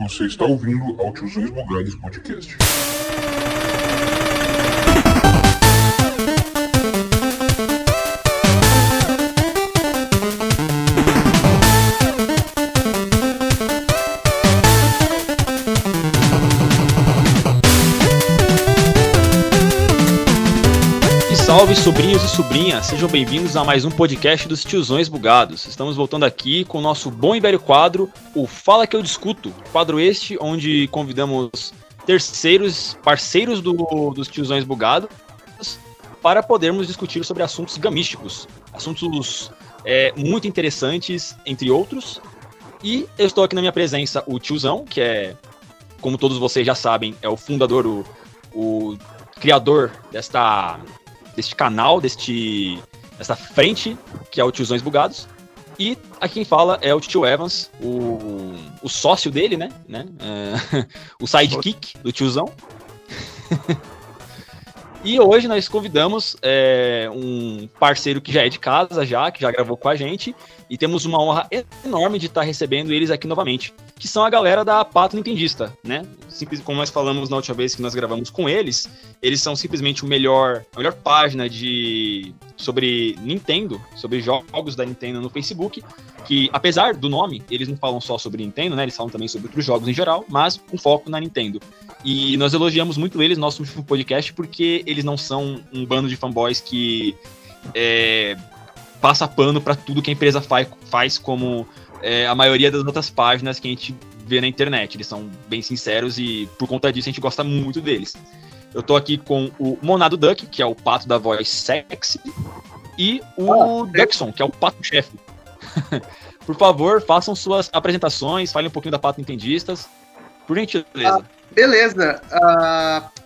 Você está ouvindo ao Tiozões Bugados Podcast. Salve sobrinhos e sobrinhas, sejam bem-vindos a mais um podcast dos Tiozões Bugados. Estamos voltando aqui com o nosso bom e velho quadro, o Fala Que Eu Discuto. Quadro este onde convidamos terceiros, parceiros do, dos Tiozões Bugados, para podermos discutir sobre assuntos gamísticos, assuntos é, muito interessantes, entre outros. E eu estou aqui na minha presença o Tiozão, que é, como todos vocês já sabem, é o fundador, o, o criador desta deste canal, deste dessa frente, que é o Tiozões Bugados. E aqui quem fala é o Tio Evans, o, o sócio dele, né? né? É, o sidekick do tiozão. e hoje nós convidamos é, um parceiro que já é de casa, já, que já gravou com a gente. E temos uma honra enorme de estar recebendo eles aqui novamente. Que são a galera da Pato Nintendista, né? Simples, como nós falamos na última vez que nós gravamos com eles, eles são simplesmente o melhor, a melhor página de sobre Nintendo, sobre jogos da Nintendo no Facebook, que apesar do nome, eles não falam só sobre Nintendo, né? Eles falam também sobre outros jogos em geral, mas com foco na Nintendo. E nós elogiamos muito eles no nosso último podcast porque eles não são um bando de fanboys que é, passa pano para tudo que a empresa faz, faz como é, a maioria das outras páginas que a gente vê na internet. Eles são bem sinceros e por conta disso a gente gosta muito deles. Eu tô aqui com o Monado Duck, que é o pato da voz sexy, e o ah, Duckson, que é o pato chefe. por favor, façam suas apresentações, falem um pouquinho da Pato Nintendistas. Por gentileza. Ah, beleza. Uh,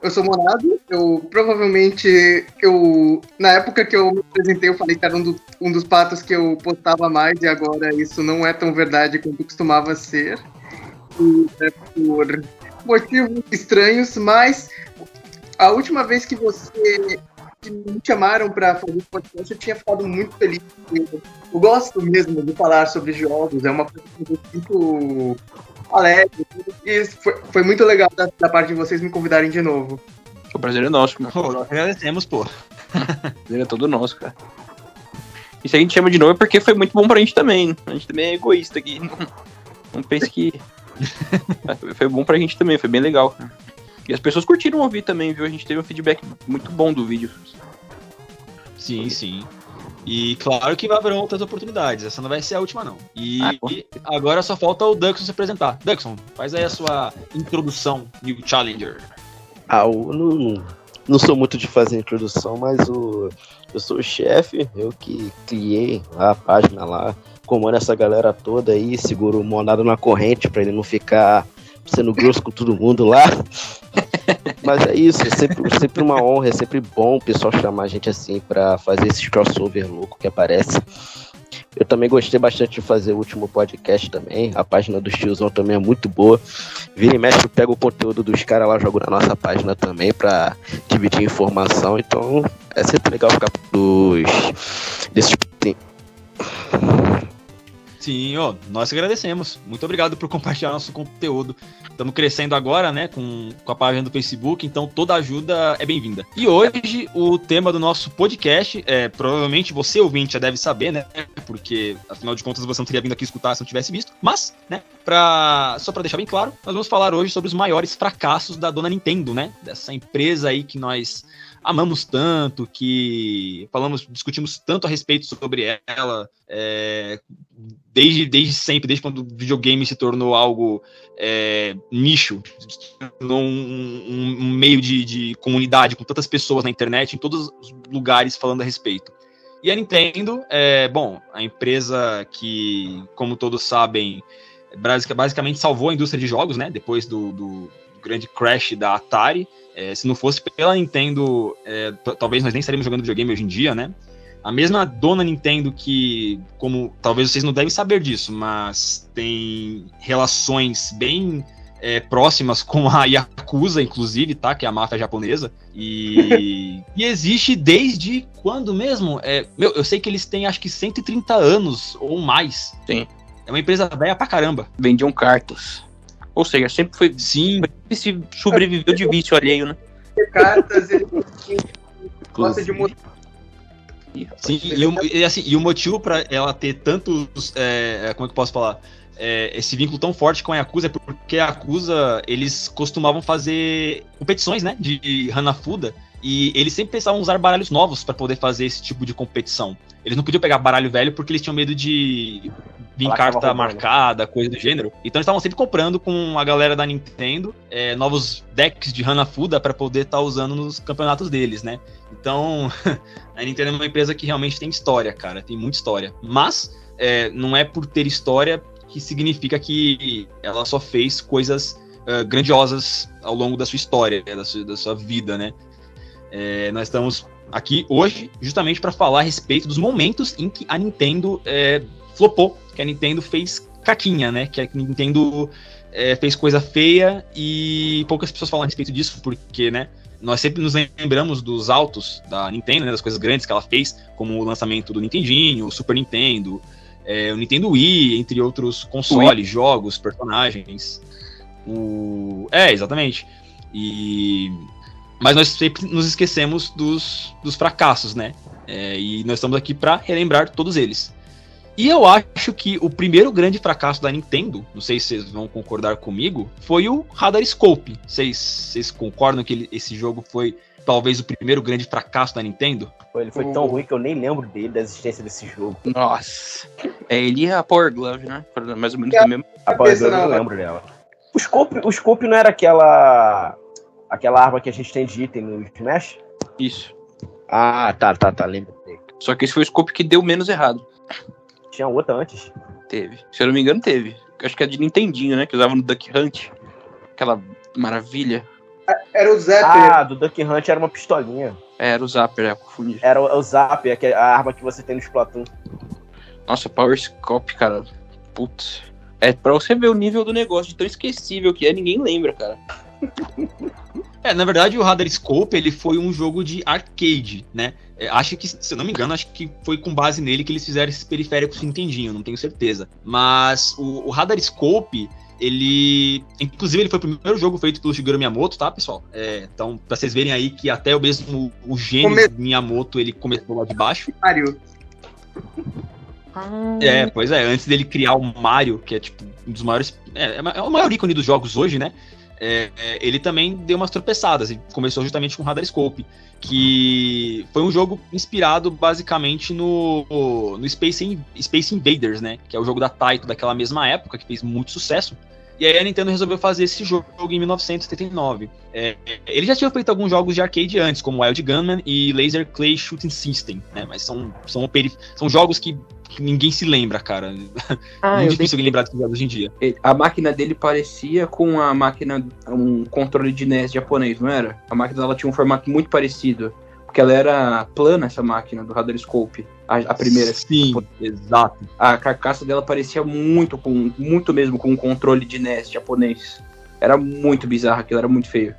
eu sou Monado, eu provavelmente, eu na época que eu me apresentei, eu falei que era um, do, um dos patos que eu postava mais, e agora isso não é tão verdade quanto costumava ser. E, é por motivos estranhos, mas a última vez que você que me chamaram para fazer podcast, eu tinha ficado muito feliz. Eu, eu gosto mesmo de falar sobre jogos, é uma coisa que eu sinto alegre. E foi, foi muito legal da, da, parte de vocês me convidarem de novo. O prazer é nosso, cara. Pô, nós agradecemos, pô. o prazer é todo nosso, cara. E se a gente chama de novo é porque foi muito bom pra gente também. A gente também é egoísta aqui. Não, não pense que. foi bom pra gente também, foi bem legal, cara. E as pessoas curtiram ouvir também, viu? A gente teve um feedback muito bom do vídeo. Sim, sim. E claro que haver outras oportunidades, essa não vai ser a última, não. E, ah, e agora só falta o Duxon se apresentar. Duxon, faz aí a sua introdução, New Challenger. Ah, eu não, não sou muito de fazer introdução, mas o, eu sou o chefe, eu que criei a página lá, comando essa galera toda aí, seguro o Monado na corrente para ele não ficar sendo grosso com todo mundo lá. Mas é isso, é sempre, sempre uma honra, é sempre bom o pessoal chamar a gente assim para fazer esse crossover louco que aparece. Eu também gostei bastante de fazer o último podcast também. A página do tiozão também é muito boa. Vira e mexe, pega o conteúdo dos caras lá, jogo na nossa página também para dividir informação. Então é sempre legal ficar dos desses ó, nós agradecemos. Muito obrigado por compartilhar nosso conteúdo. Estamos crescendo agora, né, com, com a página do Facebook, então toda ajuda é bem-vinda. E hoje o tema do nosso podcast, é, provavelmente você ouvinte já deve saber, né, porque afinal de contas você não teria vindo aqui escutar se não tivesse visto, mas, né, pra, só para deixar bem claro, nós vamos falar hoje sobre os maiores fracassos da dona Nintendo, né, dessa empresa aí que nós amamos tanto, que falamos, discutimos tanto a respeito sobre ela, é, desde, desde sempre, desde quando o videogame se tornou algo é, nicho, tornou um, um, um meio de, de, comunidade com tantas pessoas na internet, em todos os lugares falando a respeito. E a Nintendo, é, bom, a empresa que, como todos sabem, basicamente salvou a indústria de jogos, né? Depois do, do grande crash da Atari. É, se não fosse pela Nintendo, é, talvez nós nem estaríamos jogando videogame hoje em dia, né? A mesma dona Nintendo que, como talvez vocês não devem saber disso, mas tem relações bem é, próximas com a Yakuza, inclusive, tá? Que é a máfia japonesa. E, e existe desde quando mesmo? É, meu, eu sei que eles têm acho que 130 anos ou mais. Sim. É uma empresa velha pra caramba. Vendiam cartas. Ou seja, sempre foi. Sim, Se sobreviveu de vício alheio, né? Cartas, ele gosta de mudar. Sim. E, o, e, assim, e o motivo pra ela ter tantos. é, como é que eu posso falar? É, esse vínculo tão forte com a Yakuza é porque a Yakuza, eles costumavam fazer competições, né? De Hanafuda. E eles sempre pensavam usar baralhos novos pra poder fazer esse tipo de competição. Eles não podiam pegar baralho velho porque eles tinham medo de vir carta marcada, coisa do gênero. Então eles estavam sempre comprando com a galera da Nintendo é, novos decks de Hanafuda pra poder estar usando nos campeonatos deles, né? Então a Nintendo é uma empresa que realmente tem história, cara, tem muita história. Mas é, não é por ter história que significa que ela só fez coisas ah, grandiosas ao longo da sua história, da sua, da sua vida, né? É, nós estamos aqui hoje justamente para falar a respeito dos momentos em que a Nintendo é, flopou, que a Nintendo fez caquinha, né? Que a Nintendo é, fez coisa feia e poucas pessoas falam a respeito disso, porque, né? Nós sempre nos lembramos dos altos da Nintendo, né, das coisas grandes que ela fez, como o lançamento do Nintendinho, o Super Nintendo, é, o Nintendo Wii, entre outros consoles, jogos, personagens. O... É, exatamente. E... Mas nós sempre nos esquecemos dos, dos fracassos, né? É, e nós estamos aqui para relembrar todos eles. E eu acho que o primeiro grande fracasso da Nintendo, não sei se vocês vão concordar comigo, foi o Radar Scope. Vocês, vocês concordam que ele- esse jogo foi talvez o primeiro grande fracasso da Nintendo? Ele foi tão ruim que eu nem lembro dele, da existência desse jogo. Nossa. É ele e a Power Glove, né? Mais ou menos do mesmo. A Power Glove eu lembro dela. O Scope, o Scope não era aquela. Aquela arma que a gente tem de item no Smash? Isso. Ah, tá, tá, tá, lembro. Só que esse foi o scope que deu menos errado. Tinha outra antes. Teve. Se eu não me engano, teve. Acho que é de Nintendinho, né? Que usava no Duck Hunt. Aquela maravilha. Era o Zapper. Ah, do Duck Hunt era uma pistolinha. É, era o Zapper, é, confundi. Era o, o Zap, que é a arma que você tem no Splatoon. Nossa, Power Scope, cara. Putz. É pra você ver o nível do negócio, de tão esquecível que é, ninguém lembra, cara. É, na verdade, o Radar Scope ele foi um jogo de arcade, né? É, acho que, se eu não me engano, acho que foi com base nele que eles fizeram esses periféricos Nintendinho, não tenho certeza. Mas o, o Radar Scope, ele. Inclusive, ele foi o primeiro jogo feito pelo Shigeru Miyamoto, tá, pessoal? É, então, pra vocês verem aí que até o mesmo o gênio Come- Miyamoto ele começou lá de baixo. Mario. É, pois é, antes dele criar o Mario, que é tipo um dos maiores. É, é o maior ícone dos jogos hoje, né? É, é, ele também deu umas tropeçadas e começou justamente com Radar Scope, que foi um jogo inspirado basicamente no, no Space, Space Invaders, né? Que é o jogo da Taito daquela mesma época, que fez muito sucesso. E aí a Nintendo resolveu fazer esse jogo em 1979. É, ele já tinha feito alguns jogos de arcade antes, como Wild Gunman e Laser Clay Shooting System, né? Mas são, são, são jogos que, que ninguém se lembra, cara. Ah, Muito difícil alguém lembrar desses jogos hoje em dia. A máquina dele parecia com a máquina, um controle de NES japonês, não era? A máquina dela tinha um formato muito parecido. Porque ela era plana, essa máquina do Radar Scope. A, a primeira. Sim, exato. A carcaça dela parecia muito com muito mesmo com um controle de NES japonês. Era muito bizarro aquilo, era muito feio.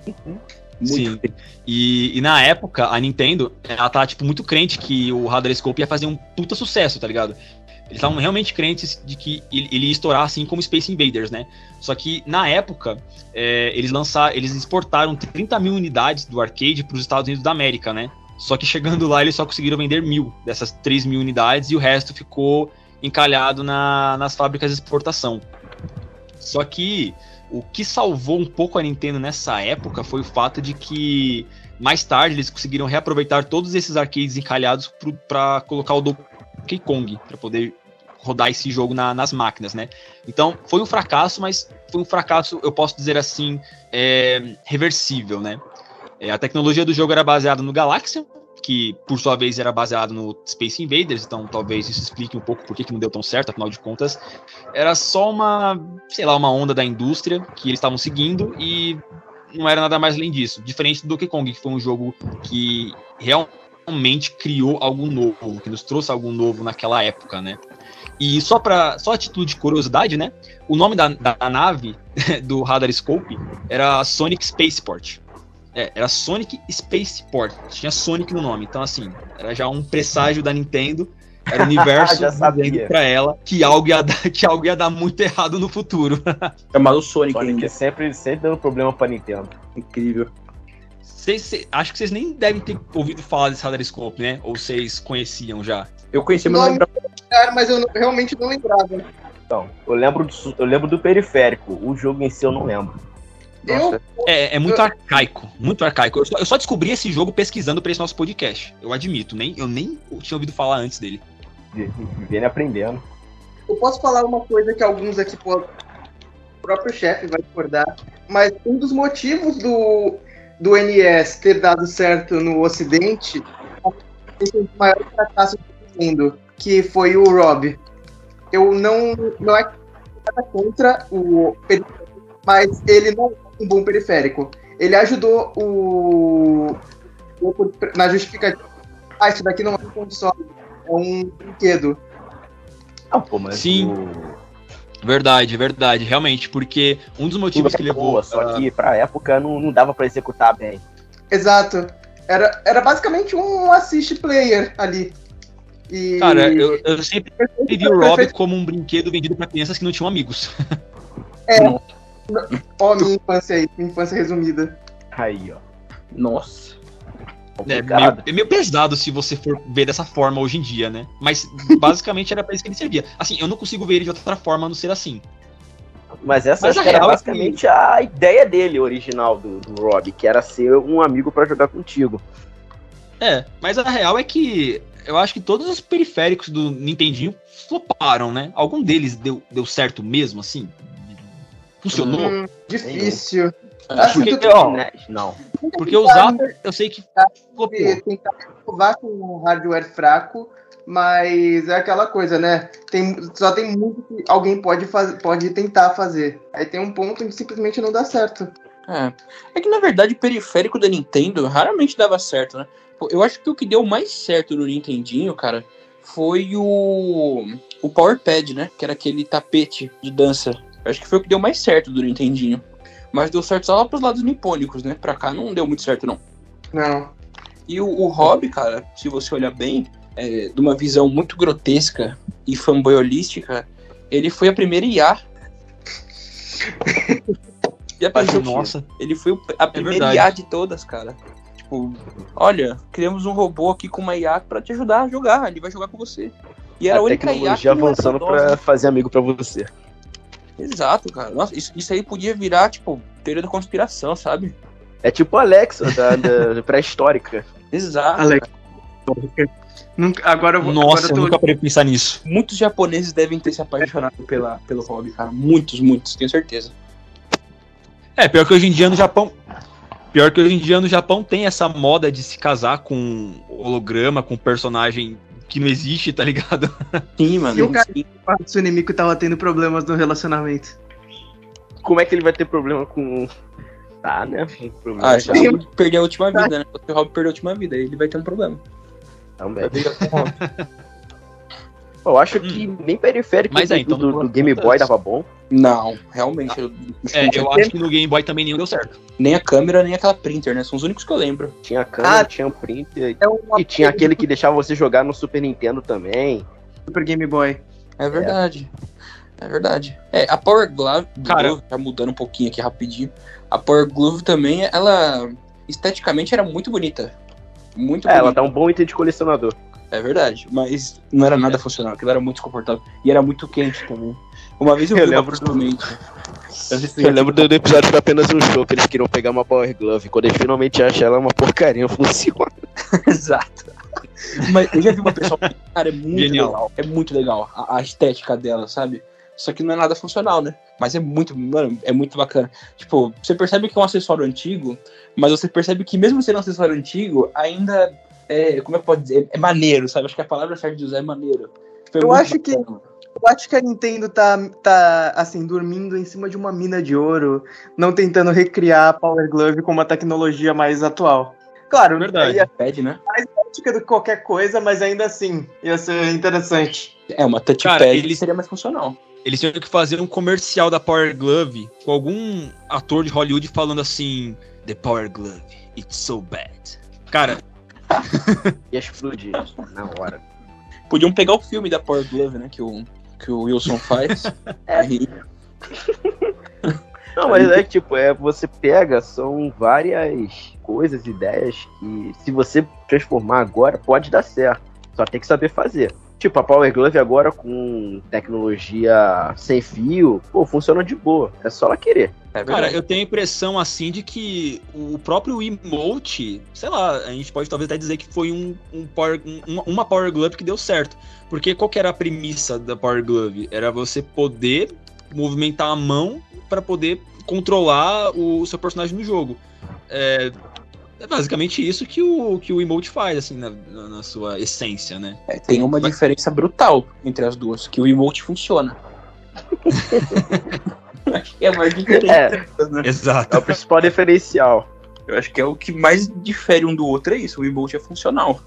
Muito Sim. feio. E, e na época, a Nintendo, ela tá, tipo, muito crente que o Radar Scope ia fazer um puta sucesso, tá ligado? Eles estavam realmente crentes de que ele, ele ia estourar assim como Space Invaders, né? Só que, na época, é, eles lançaram, eles exportaram 30 mil unidades do arcade para os Estados Unidos da América, né? Só que chegando lá, eles só conseguiram vender mil dessas 3 mil unidades e o resto ficou encalhado na- nas fábricas de exportação. Só que o que salvou um pouco a Nintendo nessa época foi o fato de que mais tarde eles conseguiram reaproveitar todos esses arcades encalhados para colocar o Donkey Kong, para poder rodar esse jogo na- nas máquinas, né? Então foi um fracasso, mas foi um fracasso, eu posso dizer assim, é, reversível, né? É, a tecnologia do jogo era baseada no Galaxian, que por sua vez era baseado no Space Invaders, então talvez isso explique um pouco por que não deu tão certo, afinal de contas, era só uma, sei lá, uma onda da indústria que eles estavam seguindo e não era nada mais além disso. Diferente do Donkey Kong, que foi um jogo que realmente criou algo novo, que nos trouxe algo novo naquela época, né? E só para só a título de curiosidade, né? O nome da, da nave do Radar Scope era Sonic Spaceport. É, era Sonic Spaceport. Tinha Sonic no nome. Então, assim, era já um presságio da Nintendo Era o universo dizendo pra ela que algo, ia dar, que algo ia dar muito errado no futuro. Chamado Sonic, Sonic ainda. sempre, sempre dando problema pra Nintendo. Incrível. Cê- acho que vocês nem devem ter ouvido falar desse Radarscope, né? Ou vocês conheciam já. Eu conheci, mas não lembrava. Mas eu não- realmente não lembrava. Então, eu lembro, do, eu lembro do periférico. O jogo em si eu não lembro. Eu, É, é muito arcaico, muito arcaico. Eu só, eu só descobri esse jogo pesquisando pra esse nosso podcast. Eu admito, nem, eu nem tinha ouvido falar antes dele. Vivendo e aprendendo. eu posso falar uma coisa que alguns aqui podem. O próprio chefe vai discordar. Mas um dos motivos do, do NES ter dado certo no Ocidente é o maior fracasso do Nintendo, que foi o Rob. Eu não. Não é nada contra o mas ele não é um bom periférico. Ele ajudou o. na justificativa. Ah, isso daqui não é um console, é um brinquedo. Ah, pô, mas Sim. o... Verdade, verdade, realmente, porque um dos motivos que é levou. boa, só que pra época não, não dava pra executar bem. Exato. Era, era basicamente um assist player ali. E... Cara, eu, eu sempre vi o Rob como um brinquedo vendido pra crianças que não tinham amigos. Ó, minha infância aí, minha infância resumida. Aí, ó. Nossa. É meio, é meio pesado se você for ver dessa forma hoje em dia, né? Mas basicamente era pra isso que ele servia. Assim, eu não consigo ver ele de outra forma a não ser assim. Mas essa Mas que era real é basicamente a ideia dele original do, do Rob, que era ser um amigo pra jogar contigo. É, mas a real é que eu acho que todos os periféricos do Nintendinho floparam, né? Algum deles deu, deu certo mesmo, assim? Funcionou? Hum, difícil. Acho Porque, ó, Né? Não. porque o Zapper, eu sei que tentar provar com um hardware fraco, mas é aquela coisa, né? Tem, só tem muito que alguém pode, fazer, pode tentar fazer. Aí tem um ponto em que simplesmente não dá certo. É. é que na verdade o periférico da Nintendo raramente dava certo, né? Eu acho que o que deu mais certo no Nintendinho, cara, foi o o Power Pad, né? Que era aquele tapete de dança. Acho que foi o que deu mais certo do Nintendinho. Mas deu certo só lá pros lados nipônicos, né? Pra cá não deu muito certo, não. Não. E o, o Hobby, cara, se você olhar bem, é, de uma visão muito grotesca e fanboyolística, ele foi a primeira IA. Já pensou que Nossa, ele foi a primeira verdade. IA de todas, cara. Tipo, olha, criamos um robô aqui com uma IA pra te ajudar a jogar, ele vai jogar com você. E era a, a única IA que avançando saudosa. pra fazer amigo pra você. Exato, cara. Nossa, isso, isso aí podia virar, tipo, teoria da conspiração, sabe? É tipo Alexa da, da pré-histórica. Exato. Alex. Nunca- Agora eu vou. nossa, agora eu eu tô- nunca parei pensar nisso. Muitos japoneses devem ter se apaixonado pela, pelo hobby, cara. Muitos, muitos, tenho certeza. É, pior que hoje em dia no Japão. Pior que hoje em dia no Japão tem essa moda de se casar com holograma, com personagem que não existe, tá ligado? Sim, mano. E o cara- sim. O Tsunemico tava tendo problemas no relacionamento. Como é que ele vai ter problema com. Tá, né? Problema Ah, já Sim. perdeu a última vida, né? Se o Hobby perdeu a última vida, aí ele vai ter um problema. também. Vai brigar com o. Eu acho que nem periférico Mas do, é, então do, do Game Boy dava bom. Não, realmente. eu- É, eu acho que no Game Boy também nenhum deu certo. Nem a câmera, nem aquela printer, né? São os únicos que eu lembro. Tinha câmera, Ah. tinha um printer. É uma E tinha aquele que deixava você jogar no Super Nintendo também. Super Game Boy. É verdade. É, verdade. É, a Power Glove, Cara- Glove, já mudando um pouquinho aqui rapidinho. A Power Glove também, ela esteticamente era muito bonita. Muito É, ela bonita. dá um bom item de colecionador. É verdade, mas não era nada funcional, aquilo era muito desconfortável. E era muito quente também. Uma vez eu, Eu vi uma lembro do- pessoalmente. Eu, Eu lembro do, do episódio que foi apenas um show que eles queriam pegar uma Power Glove. Quando eles finalmente acham ela, é uma porcaria, funciona. Exato. Mas eu já vi uma pessoa. Cara, é muito Genial. legal. É muito legal a, a estética dela, sabe? Só que não é nada funcional, né? Mas é muito, mano, é muito bacana. Tipo, você percebe que é um acessório antigo, mas você percebe que mesmo sendo um acessório antigo, ainda é, como é que pode dizer? É maneiro, sabe? Acho que a palavra certa de usar é maneiro. É Eu acho que- bacana. Eu acho que a Nintendo tá, tá, assim, dormindo em cima de uma mina de ouro, não tentando recriar a Power Glove com uma tecnologia mais atual. Claro, Verdade. ia Pad, né? mais prática do que qualquer coisa, mas ainda assim, ia ser interessante. É, uma touchpad Cara, que ele- seria mais funcional. Eles tinham que fazer um comercial da Power Glove com algum ator de Hollywood falando assim: The Power Glove, it's so bad. Cara, Ia explodir na hora. Podiam pegar o filme da Power Glove, né? Que o, que o Wilson faz. Aí, Não, mas é tipo, é, você pega, são várias coisas, ideias que se você transformar agora, pode dar certo. Só tem que saber fazer. Tipo, a Power Glove agora com tecnologia sem fio, pô, funciona de boa. É só ela querer. é Cara, eu tenho a impressão assim de que o próprio emote, sei lá, a gente pode talvez até dizer que foi um, um power, um- uma Power Glove que deu certo. Porque qual que era a premissa da Power Glove? Era você poder movimentar a mão para poder controlar o seu personagem no jogo. É, é basicamente isso que o, que o emote faz, assim, na, na- na sua essência, né? É, tem uma Mas- diferença brutal entre as duas, que o emote funciona. Acho que é a maior diferença. É, né? é Exato. o principal diferencial. Eu acho que é o que mais difere um do outro, é isso. O emote é funcional.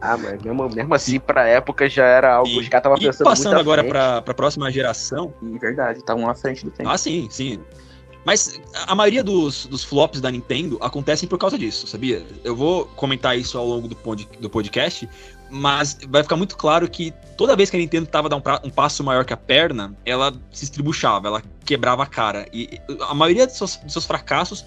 Ah, mas mesmo, mesmo assim, pra época já era algo. E- os caras estavam E pensando passando muito agora frente. para a próxima geração, Em verdade, tá um à frente do tempo. Ah, sim, sim. Mas a maioria dos, dos flops da Nintendo acontecem por causa disso, sabia? Eu vou comentar isso ao longo do, pod, do podcast, mas vai ficar muito claro que toda vez que a Nintendo tava dar um, pra- um passo maior que a perna, ela se estribuchava, ela quebrava a cara. E a maioria dos seus, dos seus fracassos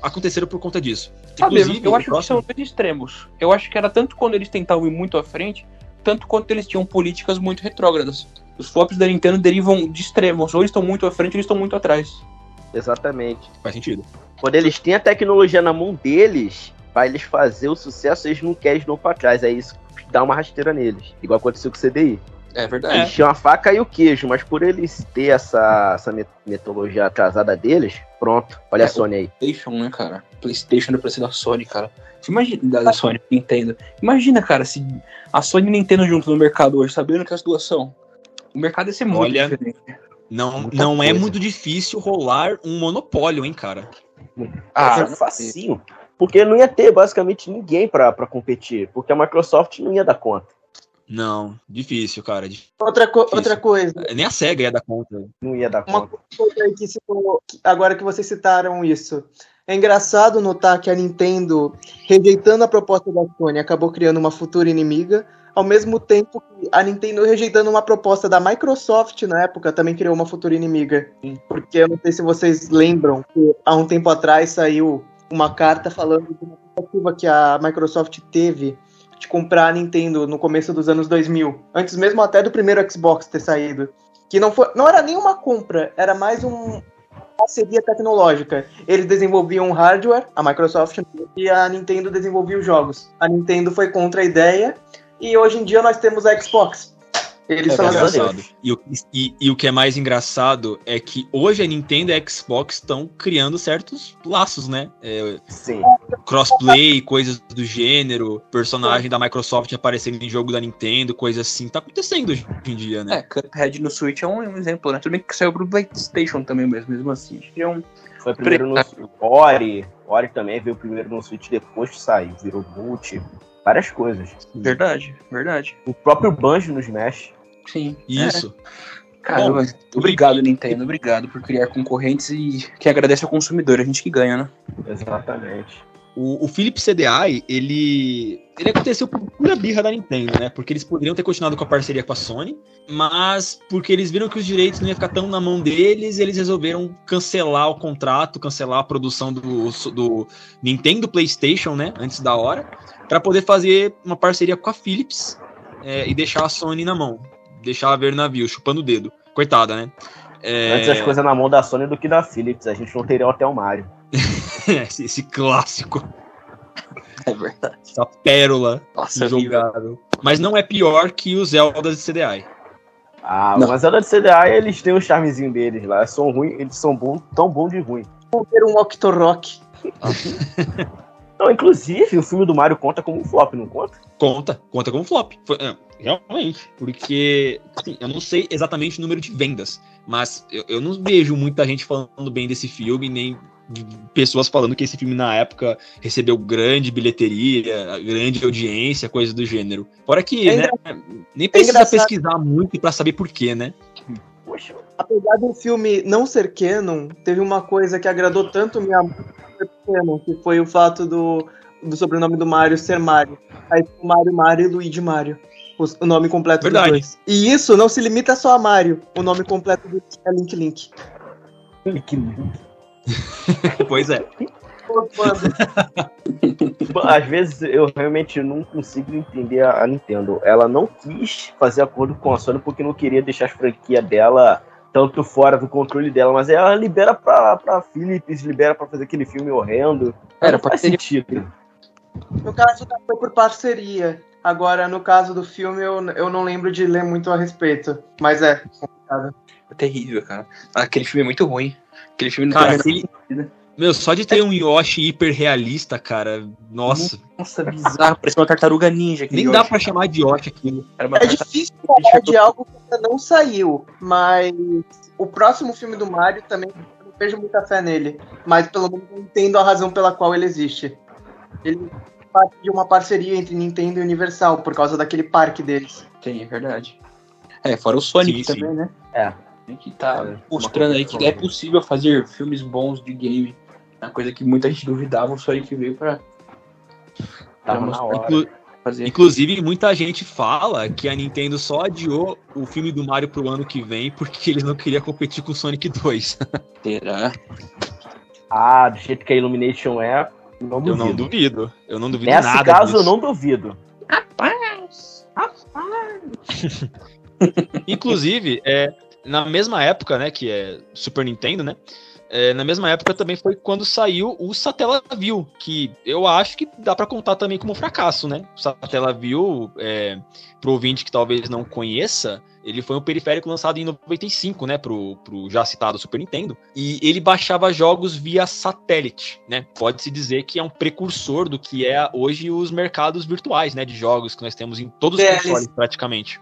aconteceram por conta disso. Sabe, Inclusive, eu acho que próximo- são dois extremos. Eu acho que era tanto quando eles tentavam ir muito à frente, tanto quanto eles tinham políticas muito retrógradas. Os flops da Nintendo derivam de extremos. Ou eles estão muito à frente ou eles estão muito atrás. Exatamente. Faz sentido. Quando eles têm a tecnologia na mão deles, pra eles fazer o sucesso, eles não querem de novo pra trás. Aí isso dá uma rasteira neles. Igual aconteceu com o CDI. É verdade. Eles tinham a faca e o queijo, mas por eles ter essa, essa met- metodologia atrasada deles, pronto. Olha É, a Sony aí. PlayStation, né, cara? PlayStation pra ser da Sony, cara. Imagina, da da Sony, Nintendo. Imagina, cara, se a Sony e Nintendo juntos no mercado hoje, sabendo que as duas são. O mercado ia ser muito Olha, diferente. Não, Muita não é muito difícil rolar um monopólio, hein, cara? Ah, é facinho. Porque não ia ter basicamente ninguém pra, pra competir. Porque a Microsoft não ia dar conta. Não, difícil, cara. Difícil. Outra, co- Difícil. outra coisa, Nem a SEGA ia dar conta. Não ia dar Uma conta. coisa aí que citou, que- agora que vocês citaram isso. É engraçado notar que a Nintendo, rejeitando a proposta da Sony, acabou criando uma futura inimiga, ao mesmo tempo que a Nintendo, rejeitando uma proposta da Microsoft na época, também criou uma futura inimiga. Porque eu não sei se vocês lembram que há um tempo atrás saiu uma carta falando de uma tentativa que a Microsoft teve de comprar a Nintendo no começo dos anos 2000, antes mesmo até do primeiro Xbox ter saído que não foi, não era nem uma compra, era mais um parceria tecnológica. Eles desenvolviam hardware, a Microsoft e a Nintendo desenvolvia os jogos. A Nintendo foi contra a ideia e hoje em dia nós temos a Xbox. Eles É são engraçado. E, o- e- e o que é mais engraçado é que hoje a Nintendo e a Xbox estão criando certos laços, né? É, Sim. crossplay, coisas do gênero, personagem da Microsoft aparecendo em jogo da Nintendo, coisa assim. Tá acontecendo hoje em dia, né? É, Cuphead no Switch é um, um exemplo, né? Tudo bem que saiu pro PlayStation também, mas mesmo assim. É um. Foi primeiro no Ori. Ori também veio primeiro no Switch depois saiu. Virou multi. Várias coisas. Verdade, verdade. O próprio Banjo nos mexe. Sim. Isso. É. Cara, Bom, obrigado, Nintendo. Obrigado por criar concorrentes e que agradece ao consumidor, a gente que ganha, né? Exatamente. O, o Philips CDI, ele, ele aconteceu por pura birra da Nintendo, né? Porque eles poderiam ter continuado com a parceria com a Sony, mas porque eles viram que os direitos não iam ficar tão na mão deles, eles resolveram cancelar o contrato, cancelar a produção do, do Nintendo PlayStation, né? Antes da hora, para poder fazer uma parceria com a Philips é, e deixar a Sony na mão, deixar ela ver o navio, chupando o dedo. Coitada, né? É, Antes as coisas na mão da Sony do que da Philips. A gente não teria até o Mario. esse, esse clássico, É verdade. essa pérola. Nossa, jogável. Mas não é pior que os Zeldas de CDI. Ah, Não. mas a da CDA, eles têm o charmezinho deles lá. São ruins, eles são bons, tão bom de ruim. ter um Octorok. Não, inclusive, o filme do Mario conta como um flop, não conta? Conta, conta como flop. Foi- é, realmente. Porque, assim, eu não sei exatamente o número de vendas, mas eu, eu não vejo muita gente falando bem desse filme, nem pessoas falando que esse filme na época recebeu grande bilheteria, grande audiência, coisa do gênero. Fora que, É né, nem precisa engraçado. pesquisar muito pra saber por quê, né? Poxa, Apesar do filme não ser canon, teve uma coisa que agradou tanto minha que foi o fato do, do sobrenome do Mario ser Mario. Aí ficou Mario Mario e Luigi Mario. os- o nome completo Verdade. dos dois. E isso não se limita só a Mario. O nome completo do é Link Link. Pois é. Às vezes eu realmente não consigo entender a a Nintendo. Ela não quis fazer acordo com a Sony porque não queria deixar as franquias dela tanto fora do controle dela, mas ela libera pra, pra Philips, libera pra fazer aquele filme horrendo. Era não faz parceria. sentido. No caso, foi por parceria. Agora, no caso do filme, eu, eu não lembro de ler muito a respeito. Mas é complicado. É terrível, cara. Aquele filme é muito ruim. Aquele filme não Cara, tem ele- Meu, só de ter um Yoshi hiper realista, cara, nossa. Nossa, bizarro. Parece uma tartaruga ninja. Nem dá Yoshi. pra chamar de Yoshi aquilo. Era uma É tartaruga. difícil falar de algo que ainda não saiu, mas o próximo filme do Mario também não vejo muita fé nele. Mas pelo menos eu entendo a razão pela qual ele existe. Ele parte de uma parceria entre Nintendo e Universal, por causa daquele parque deles. Sim, é verdade. É, fora o Sonic Sim, sim. também, né? É. Que tá É, mostrando aí que é possível fazer filmes bons de game. Uma coisa que muita gente duvidava, o Sonic veio pra Tava na hora. Inclu- fazer. inclusive, muita gente fala que a Nintendo só adiou o filme do Mario pro ano que vem porque eles não queriam competir com o Sonic 2. Será? Ah, do jeito que a Illumination é, não Eu duvido. não duvido. Eu não duvido Nesse nada caso, eu disso. não duvido. Inclusive, é, na mesma época, né, que é Super Nintendo, né? É, na mesma época também foi quando saiu o Satellaview, que eu acho que dá pra contar também como fracasso, né? O Satellaview, é, pro ouvinte que talvez não conheça, ele foi um periférico lançado em 95, né, pro, pro já citado Super Nintendo, e ele baixava jogos via satélite, né? Pode-se dizer que é um precursor do que é hoje os mercados virtuais, né, de jogos que nós temos em todos os DLS. consoles praticamente.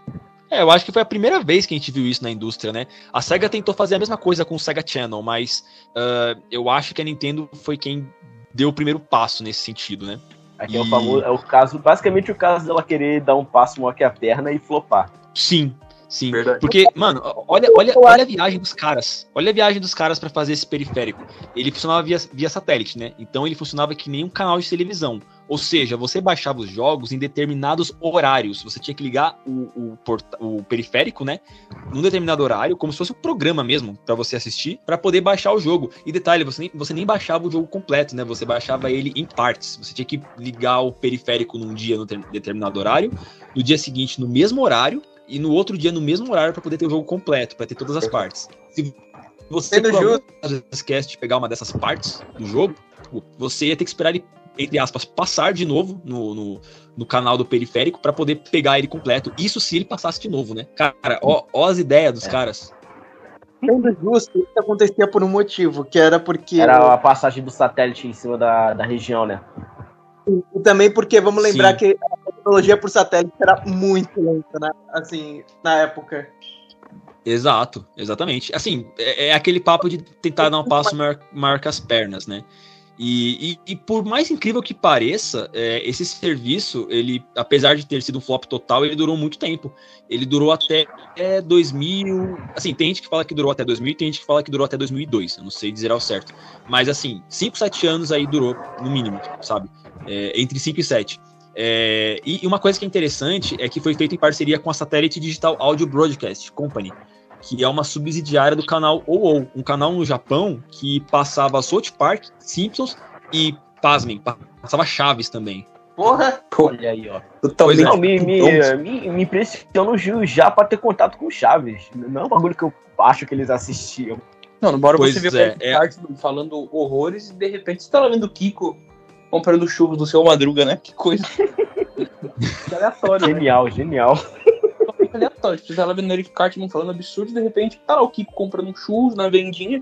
É, eu acho que foi a primeira vez que a gente viu isso na indústria, né? A SEGA tentou fazer a mesma coisa com o SEGA Channel, mas ah, eu acho que a Nintendo foi quem deu o primeiro passo nesse sentido, né? Aqui é o E- famoso, é o caso, basicamente o caso dela querer dar um passo maior que a perna e flopar. Sim, sim. Verdade. Porque, mano, olha, olha, olha a viagem dos caras. Olha a viagem dos caras pra fazer esse periférico. Ele funcionava via, via satélite, né? Então ele funcionava que nem um canal de televisão. Ou seja, você baixava os jogos em determinados horários. Você tinha que ligar o, o, o periférico, né? Num determinado horário, como se fosse um programa mesmo pra você assistir, pra poder baixar o jogo. E detalhe, você nem, você nem baixava o jogo completo, né? Você baixava ele em partes. Você tinha que ligar o periférico num dia no ter- determinado horário, no dia seguinte no mesmo horário e no outro dia no mesmo horário pra poder ter o jogo completo, pra ter todas as partes. Se você por esquece de pegar uma dessas partes do jogo, você ia ter que esperar ele, entre aspas, passar de novo no, no, no canal do periférico pra poder pegar ele completo. Isso se ele passasse de novo, né? Cara, ó, ó as ideias dos É. caras. Sendo justo, isso acontecia por um motivo, que era porque. Era a passagem do satélite em cima da, da região, né? E também porque vamos lembrar Sim. que a tecnologia por satélite era muito lenta, né? Assim, na época. Exato, exatamente. Assim, é, é aquele papo de tentar dar um passo maior, maior as pernas, né? E, e- e por mais incrível que pareça, é, esse serviço, ele, apesar de ter sido um flop total, ele durou muito tempo. Ele durou até é, 2000. Assim, tem gente que fala que durou até 2000 e tem gente que fala que durou até 2002. Eu não sei dizer ao certo. Mas, assim, 5, 7 anos aí durou, no mínimo, sabe? É, entre 5 e 7. É, e uma coisa que é interessante é que foi feito em parceria com a Satellite Digital Audio Broadcast Company, que é uma subsidiária do canal OO, um canal no Japão que passava South Park, Simpsons e, pasmem, passava Chaves também. Porra! Olha aí, ó. Totalmente. Não, me, me, Pronto. me, me impressiona o Gil já pra ter contato com o Chaves. Não é um bagulho que eu acho que eles assistiam. Não, no hora Pois você vê é, o é. Cartman falando horrores e de repente você tá lá vendo o Kiko comprando churros do seu Madruga, né? Que coisa. que aleatório, né? Genial, genial. Totalmente aleatório. Você lá vendo o Eric Cartman falando absurdo e de repente tá lá o Kiko comprando churros na vendinha.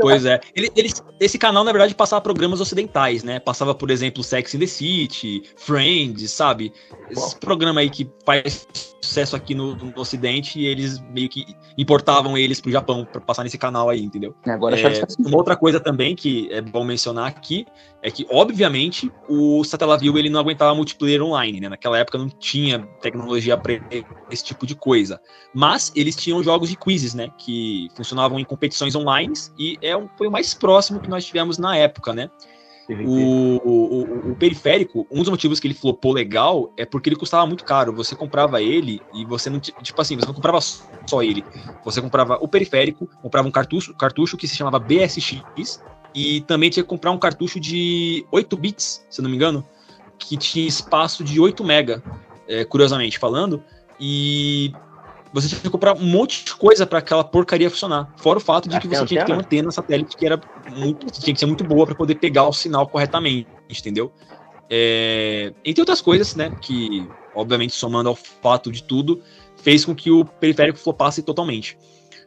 Pois é. Ele, ele- esse canal, na verdade, passava programas ocidentais, né? Passava, por exemplo, Sex in the City, Friends, sabe? Esses programas aí que faz sucesso aqui no, no Ocidente e eles meio que importavam eles pro Japão pra passar nesse canal aí, entendeu? Agora É, tá assim. uma outra coisa também que é bom mencionar aqui é que, obviamente, o Satellaview ele não aguentava multiplayer online, né? Naquela época não tinha tecnologia para esse tipo de coisa. Mas eles tinham jogos de quizzes, né? Que funcionavam em competições online e é um, foi o mais próximo que nós tivemos na época, né? O, o, o, periférico, um dos motivos que ele flopou legal é porque ele custava muito caro. Você comprava ele e você não. Tipo assim, você não comprava só ele. Você comprava o periférico, comprava um cartucho, cartucho que se chamava BSX e também tinha que comprar um cartucho de 8 bits, se não me engano, que tinha espaço de 8 mega, é, curiosamente falando. E você tinha que comprar um monte de coisa para aquela porcaria funcionar. Fora o fato de que você tinha que ter uma antena satélite que era muito, tinha que ser muito boa para poder pegar o sinal corretamente, entendeu? É, entre outras coisas, né, que obviamente somando ao fato de tudo, fez com que o periférico flopasse totalmente.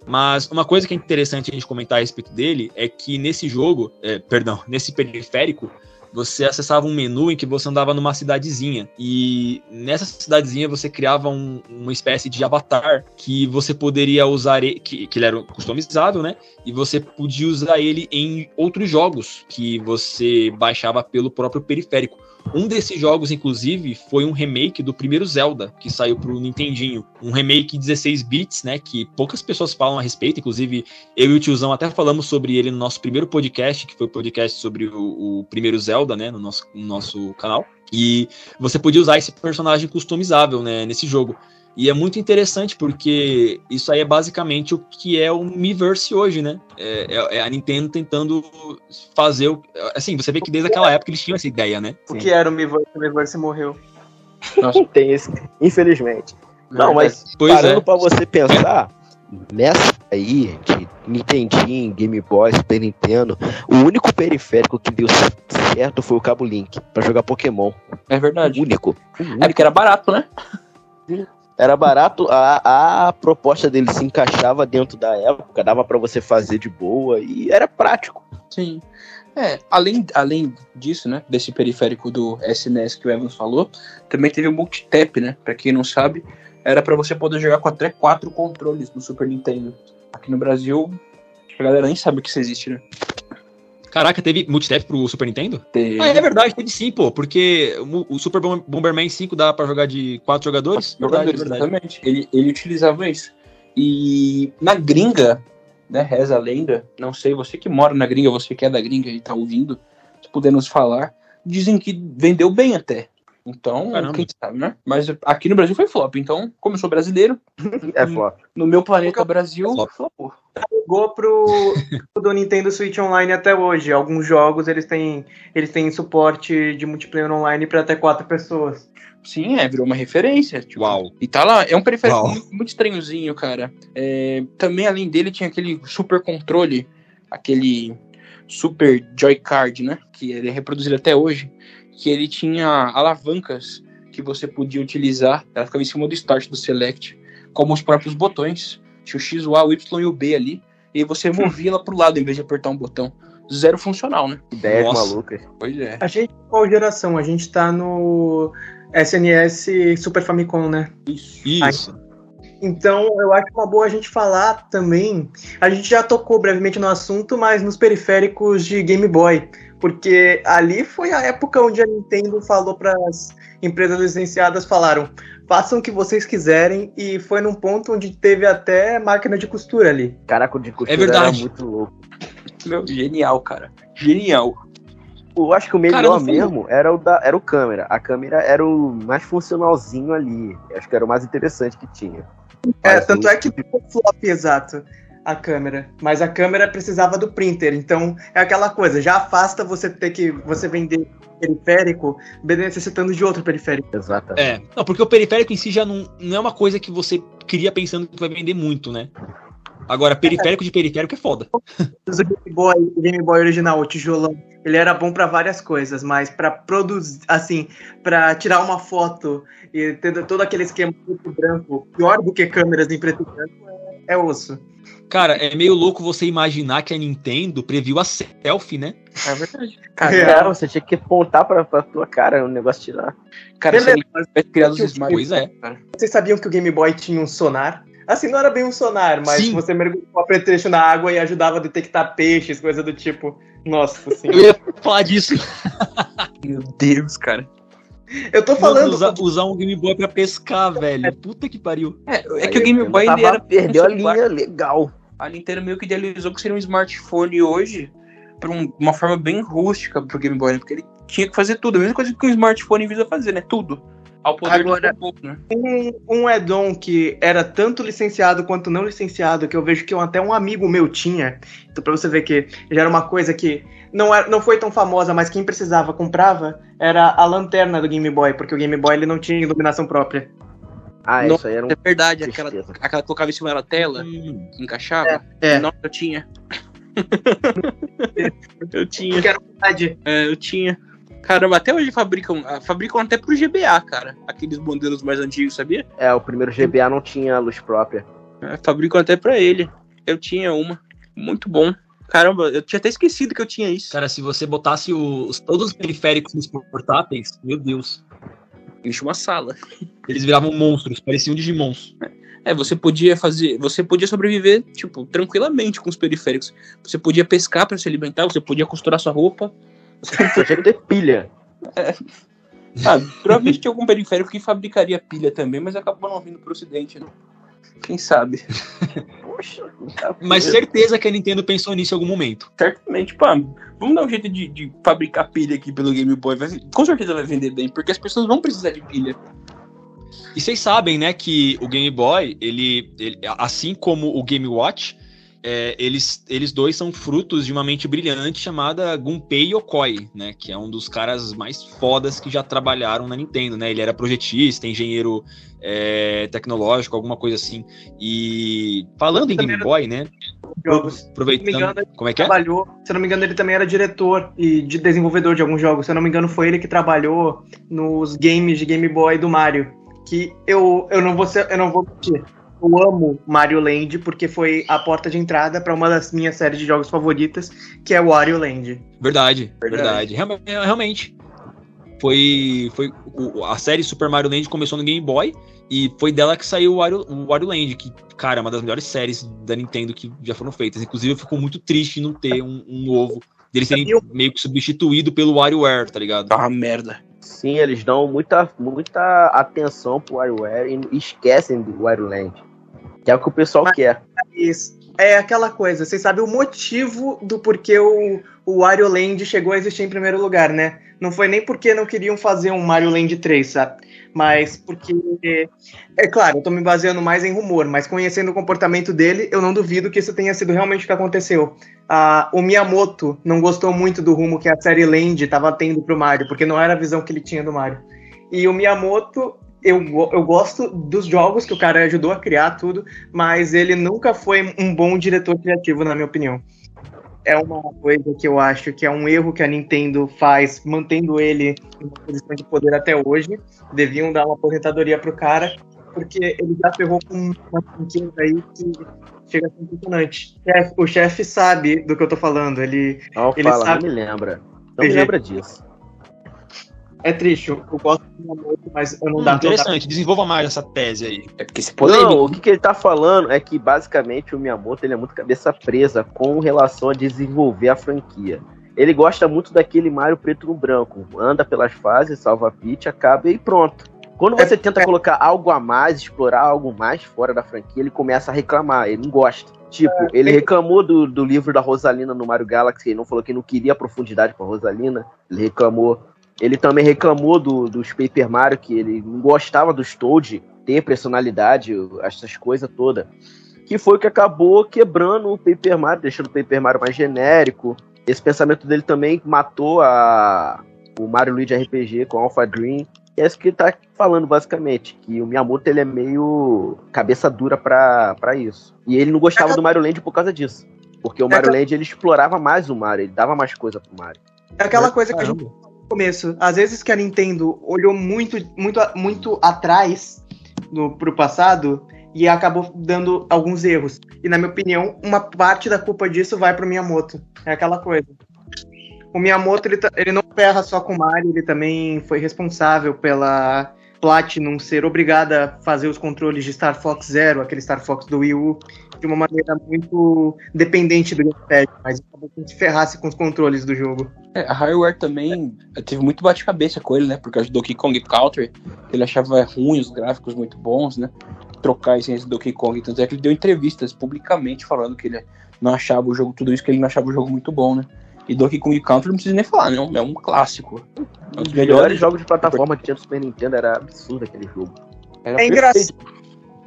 Mas uma coisa que é interessante a gente comentar a respeito dele é que nesse jogo, é, perdão, nesse periférico, você acessava um menu em que você andava numa cidadezinha. E nessa cidadezinha você criava um, uma espécie de avatar que você poderia usar, que, que ele era customizável, né? E você podia usar ele em outros jogos que você baixava pelo próprio periférico. Um desses jogos, inclusive, foi um remake do primeiro Zelda, que saiu pro Nintendinho. Um remake 16 bits, né? Que poucas pessoas falam a respeito. Inclusive, eu e o tiozão até falamos sobre ele no nosso primeiro podcast, que foi o podcast sobre o, o primeiro Zelda, né? No nosso, no nosso canal. E você podia usar esse personagem customizável, né? Nesse jogo. E é muito interessante porque isso aí é basicamente o que é o Miiverse hoje, né? É, é, é a Nintendo tentando fazer o. Assim, você vê que desde aquela época eles tinham essa ideia, né? O que era o Miiverse? O Miiverse morreu. Nossa. Tem esse, infelizmente. Não, mas pois parando é. pra você pensar, nessa aí de Nintendinho, Game Boy, Super Nintendo, o único periférico que deu certo foi o cabo Link para jogar Pokémon. É verdade. O único. O único. É porque era barato, né? Era barato, a, a proposta dele se encaixava dentro da época, dava para você fazer de boa e era prático. Sim. É, além, além disso, né, desse periférico do SNES que o Evans falou, também teve o multitap, né? Pra quem não sabe, era para você poder jogar com até quatro controles no Super Nintendo. Aqui no Brasil, a galera nem sabe que isso existe, né? Caraca, teve multitap pro Super Nintendo? Teve. Ah, é verdade, teve sim, pô. Porque o, Super Bomberman 5 dá pra jogar de quatro jogadores? Jogadores, verdade, exatamente. Ele, ele utilizava isso. E na gringa, né, reza a lenda, não sei, você que mora na gringa, você que é da gringa e tá ouvindo, se puder nos falar, dizem que vendeu bem até. Então, Caramba. quem sabe, né? Mas aqui no Brasil foi flop. Então, como eu sou brasileiro, é flop. No meu planeta Brasil, é flopou. Chegou pro, do Nintendo Switch Online até hoje. Alguns jogos eles têm, eles têm suporte de multiplayer online para até quatro pessoas. Sim, é, virou uma referência. Tipo, Uau. E tá lá, é um periférico muito, muito, estranhozinho, cara. É, também, além dele, tinha aquele super controle, aquele super Joy-Card, né? Que ele é reproduzido até hoje que ele tinha alavancas que você podia utilizar, ela ficava em cima do start do select, como os próprios botões. Tinha o X, o A, o Y e o B ali, e você movia ela pro lado em vez de apertar um botão. Zero funcional, né? Ideias malucas. Pois é. A gente, qual geração? A gente tá no SNS Super Famicom, né? Isso. Isso. Então, eu acho uma boa a gente falar também. A gente já tocou brevemente no assunto, mas nos periféricos de Game Boy. Porque ali foi a época onde a Nintendo falou para as empresas licenciadas: falaram, façam o que vocês quiserem. E foi num ponto onde teve até máquina de costura ali. Caraca, de costura é verdade. era muito louco. Meu, genial, cara. Genial. Eu acho que o melhor mesmo era o, da, era o câmera. A câmera era o mais funcionalzinho ali. Acho que era o mais interessante que tinha. É, tanto é que ficou flop exato a câmera, mas a câmera precisava do printer, então é aquela coisa, já afasta você ter que você vender periférico necessitando de outro periférico. Exato. É, não, porque o periférico em si já não, não é uma coisa que você cria pensando que vai vender muito, né? Agora, periférico de periférico é foda. O Game Boy, o Game Boy original, o tijolão, ele era bom para várias coisas, mas para produzir, assim, para tirar uma foto e ter todo aquele esquema preto e branco, pior do que câmeras em preto e branco, é, é osso. Cara, é meio louco você imaginar que a Nintendo previu a selfie, né? É verdade. Cara, é. você tinha que apontar pra, pra tua cara o negócio tirar. Cara, você vai criar os smiles. Pois é. Vocês sabiam que o Game Boy tinha um sonar? Assim, não era bem um sonar, mas Sim. você mergulhava o pretrecho na água e ajudava a detectar peixes, coisa do tipo. Nossa senhora. Eu ia falar disso. Meu Deus, cara. Eu tô falando. Usar, usar, um Game Boy pra pescar, velho. Puta que pariu. É, é que o Game Boy era. Perdeu a linha legal a Nintendo meio que idealizou que seria um smartphone hoje pra um- uma forma bem rústica pro Game Boy, né? Porque ele tinha que fazer tudo. A mesma coisa que o smartphone visa fazer, né? Tudo. Ao poder Agora- né? Um, um add-on que era tanto licenciado quanto não licenciado, que eu vejo que um- até um amigo meu tinha. Então, pra você ver que já era uma coisa que não, era, não foi tão famosa, mas quem precisava comprava, era a lanterna do Game Boy, porque o Game Boy ele não tinha iluminação própria. Ah, Não, isso aí era um É verdade, aquela, aquela que colocava em cima da tela, Hum, que encaixava. É. Nossa, eu tinha. eu tinha. Que era verdade. É, eu tinha. Caramba, até hoje fabricam, ah, fabricam até pro GBA, cara. Aqueles modelos mais antigos, sabia? É, o primeiro GBA não tinha luz própria. É, fabricam até pra ele. Eu tinha uma. Muito bom. Caramba, eu tinha até esquecido que eu tinha isso. Cara, se você botasse os, todos os periféricos nos portáteis, meu Deus. Enche uma sala. Eles viravam monstros, pareciam Digimons. É, você podia fazer. Você podia sobreviver, tipo, tranquilamente com os periféricos. Você podia pescar pra se alimentar, você podia costurar sua roupa. Tinha que ter pilha. Ah, provavelmente tinha algum periférico que fabricaria pilha também, mas acabou não vindo pro ocidente, né? Quem sabe? Poxa, tá Mas certeza que a Nintendo pensou nisso em algum momento. Certamente, pá, vamos dar um jeito de, de fabricar pilha aqui pelo Game Boy. Vai- com certeza vai vender bem, porque as pessoas vão precisar de pilha. E vocês sabem, né, que o Game Boy, ele, ele- assim como o Game Watch, é, eles, eles dois são frutos de uma mente brilhante chamada Gunpei Yokoi, né, que é um dos caras mais fodas que já trabalharam na Nintendo, né, ele era projetista, engenheiro é, tecnológico, alguma coisa assim. E falando em Game Boy, né, Jogos. Se não me aproveitando, engano, como é que é? trabalhou. Se eu não me engano, ele também era diretor e de desenvolvedor de alguns jogos. Se eu não me engano, foi ele que trabalhou nos games de Game Boy do Mario. Que eu, eu não vou ser, eu não vou mentir. Eu amo Mario Land porque foi a porta de entrada para uma das minhas séries de jogos favoritas, que é Wario Land. Verdade, Verdade. verdade. Realme- Realmente. Foi, foi a série Super Mario Land começou no Game Boy e foi dela que saiu o Wario, o Wario Land, que, cara, é uma das melhores séries da Nintendo que já foram feitas. Inclusive, eu fico muito triste em não ter um, um novo. Deles serem meio que substituído pelo WarioWare, tá ligado? Tá uma merda. Sim, eles dão muita, muita atenção pro WarioWare e esquecem do Wario Land. Que é o que o pessoal Mas- quer. Mas é aquela coisa, vocês sabem o motivo do porquê o, o Wario Land chegou a existir em primeiro lugar, né? Não foi nem porque não queriam fazer um Mario Land 3, sabe? Mas porque. É claro, eu tô me baseando mais em rumor, mas conhecendo o comportamento dele, eu não duvido que isso tenha sido realmente o que aconteceu. Ah, o Miyamoto não gostou muito do rumo que a série Land estava tendo pro Mario, porque não era a visão que ele tinha do Mario. E o Miyamoto, eu, eu gosto dos jogos que o cara ajudou a criar tudo, mas ele nunca foi um bom diretor criativo, na minha opinião. É uma coisa que eu acho que é um erro que a Nintendo faz, mantendo ele em uma posição de poder até hoje. Deviam dar uma aposentadoria pro cara, porque ele já ferrou com uma franquia aí que chega a ser impressionante. O chefe sabe do que eu tô falando, ele Não Ele fala, sabe- não me lembra. Não me lembra disso. É triste, eu eu gosto do Miyamoto, mas eu não Hum, dá interessante, desenvolva mais essa tese aí. É porque se polêmico. Não, o que, que ele tá falando é que basicamente o Miyamoto ele é muito cabeça presa com relação a desenvolver a franquia. Ele gosta muito daquele Mario preto no branco. Anda pelas fases, salva a Peach, acaba e pronto. Quando você tenta colocar algo a mais, explorar algo mais fora da franquia, ele começa a reclamar, ele não gosta. Tipo, ele reclamou do, do livro da Rosalina no Mario Galaxy, ele não falou que não queria profundidade com a Rosalina, ele reclamou. Ele também reclamou do, dos Paper Mario, que ele não gostava dos Toad ter personalidade, essas coisas todas. Que foi o que acabou quebrando o Paper Mario, deixando o Paper Mario mais genérico. Esse pensamento dele também matou a, o Mario Luigi RPG com Alpha Dream. E é isso que ele tá falando, basicamente. Que o Miyamoto ele é meio cabeça dura pra, pra isso. E ele não gostava do Mario Land por causa disso. Porque o Mario Land ele explorava mais o Mario, ele dava mais coisa pro Mario. É aquela coisa que a gente começo. Às vezes que a Nintendo olhou muito, muito, muito atrás no, pro passado e acabou dando alguns erros. E na minha opinião, uma parte da culpa disso vai pro Miyamoto. É aquela coisa. O Miyamoto, ele, ele não ferra só com o Mario, ele também foi responsável pela Platinum ser obrigada a fazer os controles de Star Fox Zero, aquele Star Fox do Wii U, de uma maneira muito dependente do gamepad, mas acabou que se ferrasse com os controles do jogo. É, a Hardware também teve muito bate-cabeça com ele, né? Por causa do Donkey Kong Country. Ele achava ruim os gráficos muito bons, né? Trocar a essência do Donkey Kong. Tanto é que ele deu entrevistas publicamente falando que ele não achava o jogo, tudo isso, que ele não achava o jogo muito bom, né? E Donkey Kong Country não precisa nem falar, né? É um clássico. É um Um dos melhores melhores jogos de plataforma que tinha no Super Nintendo era absurdo aquele jogo. Era É perfeito. engraçado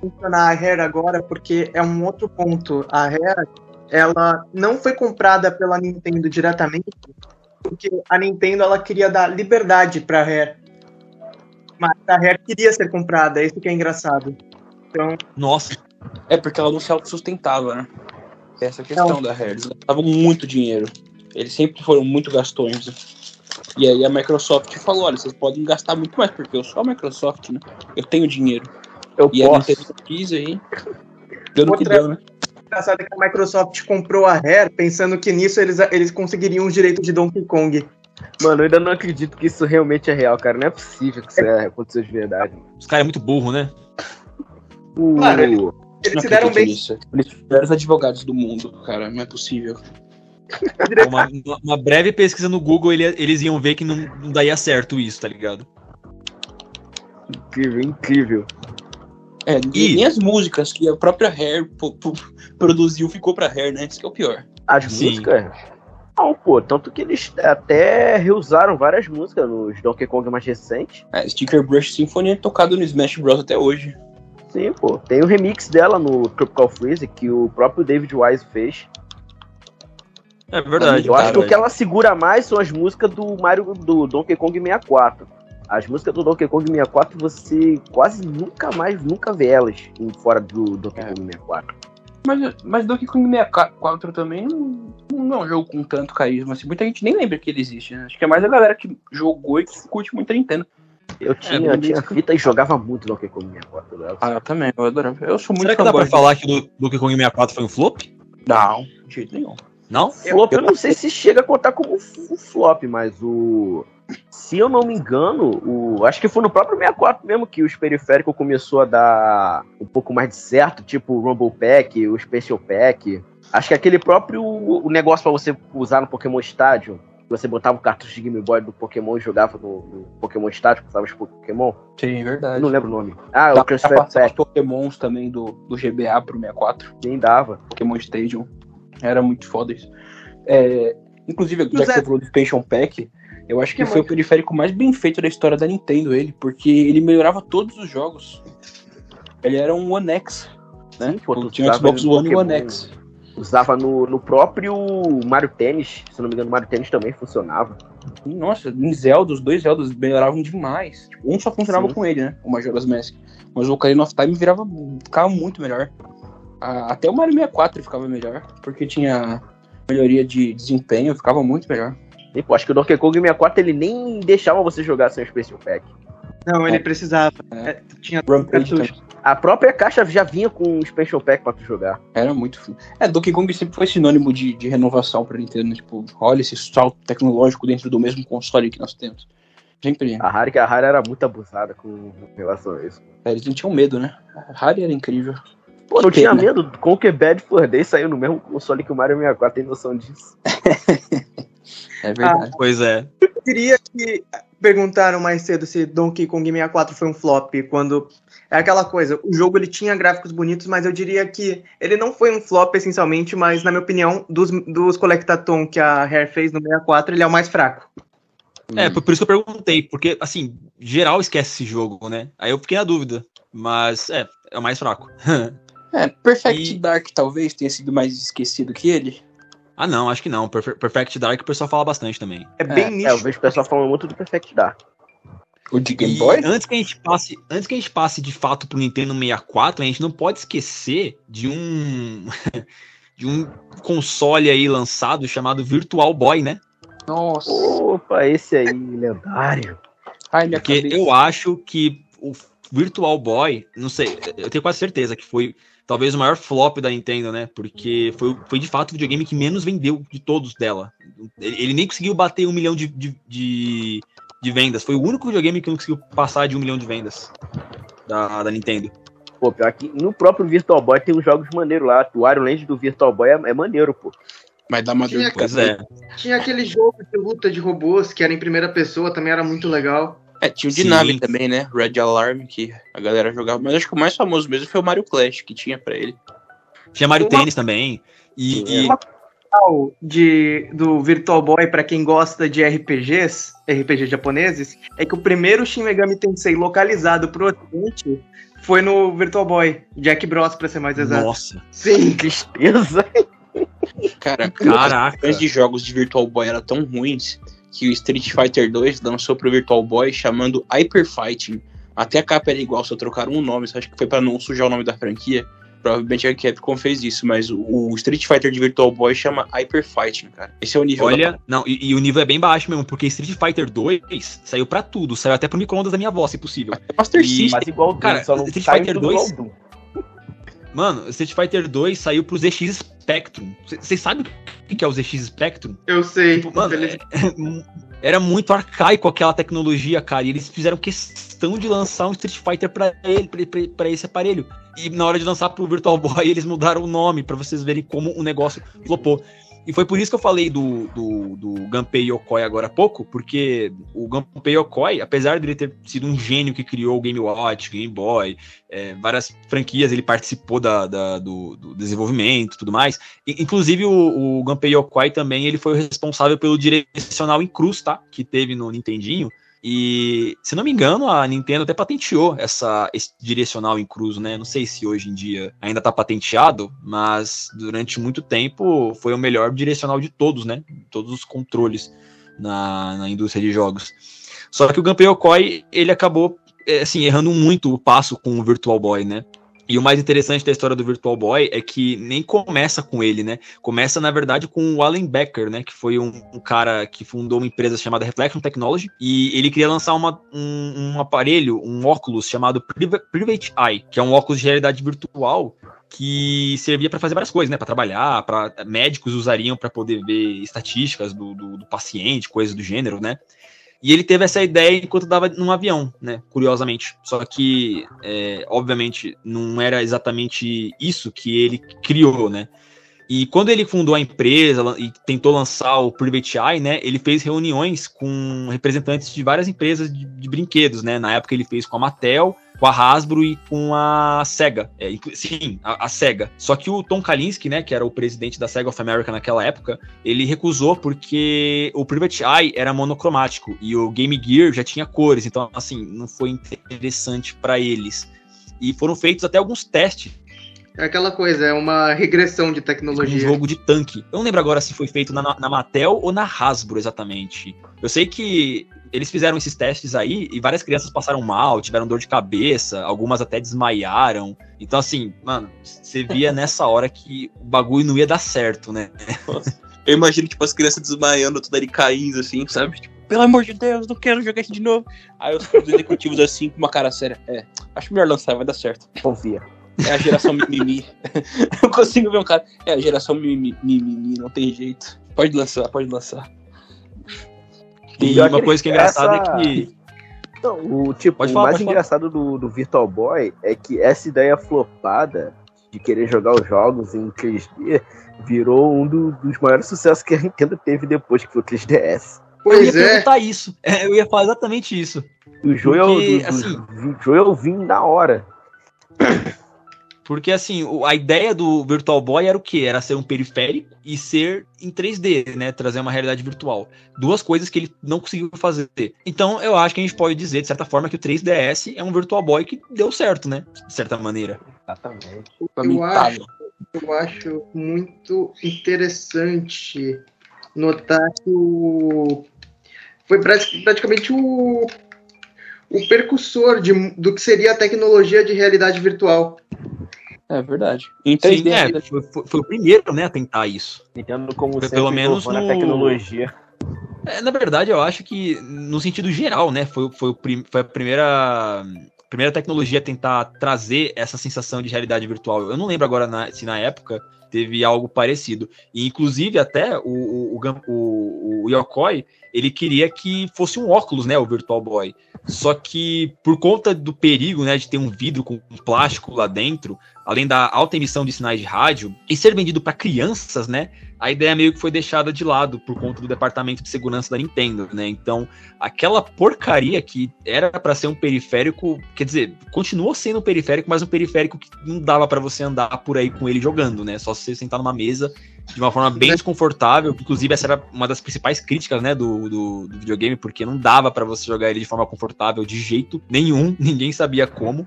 mencionar a Rare agora, porque é um outro ponto. A Rare, ela não foi comprada pela Nintendo diretamente, porque a Nintendo ela queria dar liberdade pra Rare. Mas a Rare queria ser comprada, isso que é engraçado. Então, Nossa, É porque ela não se autossustentava, né? Essa é a questão Não. da Rare. Eles gastavam muito dinheiro. Eles sempre foram muito gastões. E aí a Microsoft falou, olha, vocês podem gastar muito mais, porque eu sou a Microsoft, né? Eu tenho dinheiro. Eu E a posso. Nintendo quis aí. Deu no que Outra- deu, né? engraçado é que a Microsoft comprou a Rare pensando que nisso eles, eles conseguiriam os direitos de Donkey Kong. Mano, eu ainda não acredito que isso realmente é real, cara. Não é possível que isso é, aconteceu de verdade. os caras é muito burro, né? O... Claro, ele- Eles Não se deram bem. nisso. Eles tiveram os advogados do mundo, cara. Não é possível. Uma, uma breve pesquisa no Google, ele- eles iam ver que não, não daria certo isso, tá ligado? Incrível, incrível. É, E- nem as músicas que a própria po- produziu ficou pra Rare, né? Isso que é o pior. As Sim. músicas. Não, pô, tanto que eles até reusaram várias músicas nos Donkey Kong mais recentes. É, Sticker Brush Symphony é tocado no Smash Bros. até hoje. Sim, pô. Tem o remix dela no Tropical Freeze que o próprio David Wise fez. É verdade. Eu acho que cara, o que ela segura mais são as músicas do Mario do Donkey Kong 64. As músicas do Donkey Kong 64 você quase nunca mais nunca vê elas em- fora do Donkey É. Kong 64. Mas, mas Donkey Kong 64 também não, não é um jogo com tanto carisma. Assim, muita gente nem lembra que ele existe, né? Acho que é mais a galera que jogou e que curte muito a Nintendo. Eu tinha, beleza. tinha fita e jogava muito Donkey Kong 64. né? Ah, eu também, eu adorava. Eu sou muito Será que dá pra falar que o Donkey Kong 64 foi um flop? de- Não, de jeito nenhum. Não? Flop, eu não sei se chega a contar como um flop, mas o. Se eu não me engano, o. Acho que foi no próprio 64 mesmo que os periféricos começou a dar um pouco mais de certo, tipo o Rumble Pack, o Special Pack. Acho que aquele próprio o negócio pra você usar no Pokémon Stadium. Você botava o cartucho de Game Boy do Pokémon e jogava no, no Pokémon Stadium, usava os Pokémon. Sim, verdade. Eu não lembro o nome. Ah, Dá o Transfer passar os Pack, Pokémons também do, do GBA pro 64. nem dava. Pokémon Stadium. Era muito foda isso. É, inclusive, já que você falou do Expansion Pack, eu acho que Que foi o periférico mais bem feito da história da Nintendo, ele, porque ele melhorava todos os jogos. Ele era um One X, né? Sim, pô, Tinha Xbox One e. One X. Usava no, no próprio Mario Tennis. Se não me engano, o Mario Tennis também funcionava. Nossa, em Zelda, os dois Zeldas melhoravam demais. Tipo, um só funcionava Sim. com ele, né? O Majora's Mask. Mas o Ocarina of Time virava, ficava muito melhor. Até o Mario 64 ficava melhor, porque tinha melhoria de desempenho, ficava muito melhor. E, pô, acho que o Donkey Kong 64 ele nem deixava você jogar sem o Special Pack. Não, ele precisava. É. É, tinha Rampage. A própria caixa já vinha com o Special Pack pra tu jogar. Era muito. f- É, Donkey Kong sempre foi sinônimo de, de renovação pra Nintendo, né? Tipo, olha esse salto tecnológico dentro do mesmo console que nós temos. Sempre. A que a Rare era muito abusada com relação a isso. É, eles não tinham medo, né? A Rare era incrível. Pô, não tinha pena. medo. Conquer Bad for Day saiu no mesmo console que o Mario 64, tem noção disso. É verdade. Pois é. Eu diria que perguntaram mais cedo se Donkey Kong 64 foi um flop, quando é aquela coisa, o jogo ele tinha gráficos bonitos, mas eu diria que ele não foi um flop essencialmente, mas na minha opinião, dos, dos Collectathon que a Rare fez no 64, ele é o mais fraco. É, por por isso que eu perguntei, porque, assim, geral esquece esse jogo, né? Aí eu fiquei na dúvida. Mas, é, é o mais fraco. É, Perfect E- Dark talvez tenha sido mais esquecido que ele. Ah, não, acho que não. Perfe- Perfect Dark o pessoal fala bastante também. É bem É, eu nicho. vejo o pessoal falando muito do Perfect Dark. O de Game E Boy? antes que a gente passe, antes que a gente passe de fato pro Nintendo 64, a gente não pode esquecer de um de um console aí lançado chamado Virtual Boy, né? Nossa. Opa, esse aí, lendário. Ai, minha Porque cabeça. eu acho que o Virtual Boy, não sei, eu tenho quase certeza que foi talvez o maior flop da Nintendo, né? Porque foi, foi de fato o videogame que menos vendeu de todos dela. Ele, ele nem conseguiu bater um milhão de, de, de, de vendas. Foi o único videogame que não conseguiu passar de um milhão de vendas da, da Nintendo. Pô, pior que no próprio Virtual Boy tem uns jogos maneiros lá. O Wario Land do Virtual Boy é, é maneiro, pô. Mas dá uma dor de Pois é. Tinha aquele jogo de luta de robôs que era em primeira pessoa, também era muito legal. É, tinha o de Sim. nave também, né? Red Alarm, que a galera jogava. Mas acho que o mais famoso mesmo foi o Mario Clash, que tinha pra ele. Tinha Mario Uma- Tênis também. E, e- de, do Virtual Boy pra quem gosta de RPGs, RPG japoneses, é que o primeiro Shin Megami Tensei localizado pro ocidente foi no Virtual Boy, Jack Bros, pra ser mais exato. Nossa. Sim. Tristeza. Cara, Caraca. os de jogos de Virtual Boy eram tão ruins que o Street Fighter 2 lançou pro Virtual Boy chamando Hyper Fighting. Até a capa era igual, só trocaram um nome, acho que foi pra não sujar o nome da franquia. Provavelmente a Capcom fez isso, mas o, Street Fighter de Virtual Boy chama Hyper Fighting, cara. Esse é o nível da Olha, não, e, e o nível é bem baixo mesmo, porque Street Fighter 2 saiu pra tudo, saiu até pro micro-ondas da minha avó, se possível. Master E- System. Mas igual o Doom, Cara, só não Street Fighter tudo 2? Mano, Street Fighter 2 saiu pro ZX Spectrum. Vocês sabem o que é o ZX Spectrum? Eu sei. Tipo, mano, Infeliz- é- era muito arcaico aquela tecnologia, cara. E eles fizeram questão de lançar um Street Fighter pra ele, pra esse aparelho. E na hora de lançar pro Virtual Boy, eles mudaram o nome pra vocês verem como o negócio flopou. E foi por isso que eu falei do, do, do Gunpei Yokoi agora há pouco, porque o Gunpei Yokoi, apesar de ele ter sido um gênio que criou o Game Watch, Game Boy, é, várias franquias, ele participou da, da- do, do desenvolvimento e tudo mais. I- Inclusive, o, o Gunpei Yokoi também ele foi o responsável pelo direcional em cruz, tá? Que teve no Nintendinho. E, se não me engano, a Nintendo até patenteou essa, esse direcional em cruz, né? Não sei se hoje em dia ainda tá patenteado, mas durante muito tempo foi o melhor direcional de todos, né? Todos os controles na, na indústria de jogos. Só que o Gunpei Yokoi, ele acabou, é, assim, errando muito o passo com o Virtual Boy, né? E o mais interessante da história do Virtual Boy é que nem começa com ele, né? Começa, na verdade, com o Allen Becker, né? Que foi um, um cara que fundou uma empresa chamada Reflection Technology. E ele queria lançar uma- um, um aparelho, um óculos chamado Priva- Private Eye, que é um óculos de realidade virtual que servia para fazer várias coisas, né? Para trabalhar, para médicos usariam para poder ver estatísticas do, do, do paciente, coisas do gênero, né? E ele teve essa ideia enquanto estava num avião, né? Curiosamente. Só que, é, obviamente, não era exatamente isso que ele criou, né? E quando ele fundou a empresa e tentou lançar o Private Eye, né? Ele fez reuniões com representantes de várias empresas de, de brinquedos, né? Na época ele fez com a Mattel, com a Hasbro e com a Sega. É, sim, a, a Sega. Só que o Tom Kalinske, né? Que era o presidente da Sega of America naquela época, ele recusou porque o Private Eye era monocromático e o Game Gear já tinha cores, então assim, não foi interessante para eles. E foram feitos até alguns testes É aquela coisa, é uma regressão de um tecnologia. jogo de tanque. Eu não lembro agora se foi feito na, na Mattel ou na Hasbro exatamente. Eu sei que eles fizeram esses testes aí e várias crianças passaram mal, tiveram dor de cabeça, algumas até desmaiaram. Então, assim, mano, você via nessa hora que o bagulho não ia dar certo, né? Eu imagino, tipo, as crianças desmaiando, tudo ali caindo, assim, sabe? Tipo, pelo amor de Deus, não quero jogar isso de novo. Aí os os executivos, assim, com uma cara séria. É, acho melhor lançar, vai dar certo. Confia. É a geração mimimi. Eu consigo ver um cara. É a geração mimimi, mimimi, não tem jeito. Pode lançar, pode lançar. E uma coisa que é essa- engraçada é que. Então, o tipo, Pode o falar, mais pode falar. engraçado do, do Virtual Boy é que essa ideia flopada de querer jogar os jogos em 3D virou um do- dos maiores sucessos que a Nintendo teve depois, que foi o 3DS. Eu ia Pois é, perguntar isso. É, eu ia falar exatamente isso. O Joel, Porque, do, do- assim- Joel vim na hora. Porque, assim, a ideia do Virtual Boy era o quê? Era ser um periférico e ser em 3D, né? Trazer uma realidade virtual. Duas coisas que ele não conseguiu fazer. Então, eu acho que a gente pode dizer, de certa forma, que o 3DS é um Virtual Boy que deu certo, né? De certa maneira. Exatamente. Lamentável. eu acho muito interessante notar que o... foi prati- praticamente o, o percussor de, do que seria a tecnologia de realidade virtual. É verdade. Em Sim, 3D é, ainda. foi, foi- o primeiro, né, a tentar isso. Nintendo, como Foi sempre, pelo menos no- a tecnologia. É, na verdade, eu acho que, no sentido geral, né, foi, foi, o prim- foi a primeira, primeira tecnologia a tentar trazer essa sensação de realidade virtual. Eu não lembro agora na- se na época teve algo parecido. E, inclusive, até o, o, o, o Yokoi, ele queria que fosse um óculos, né, o Virtual Boy. Só que, por conta do perigo, né, de ter um vidro com um plástico lá dentro, além da alta emissão de sinais de rádio, e ser vendido para crianças, né, a ideia meio que foi deixada de lado por conta do departamento de segurança da Nintendo, né? Então, aquela porcaria que era para ser um periférico, quer dizer, continuou sendo um periférico, mas um periférico que não dava para você andar por aí com ele jogando, né? Só você sentar numa mesa de uma forma bem desconfortável. Inclusive, essa era uma das principais críticas, né, do, do, do videogame, porque não dava para você jogar ele de forma confortável de jeito nenhum, ninguém sabia como.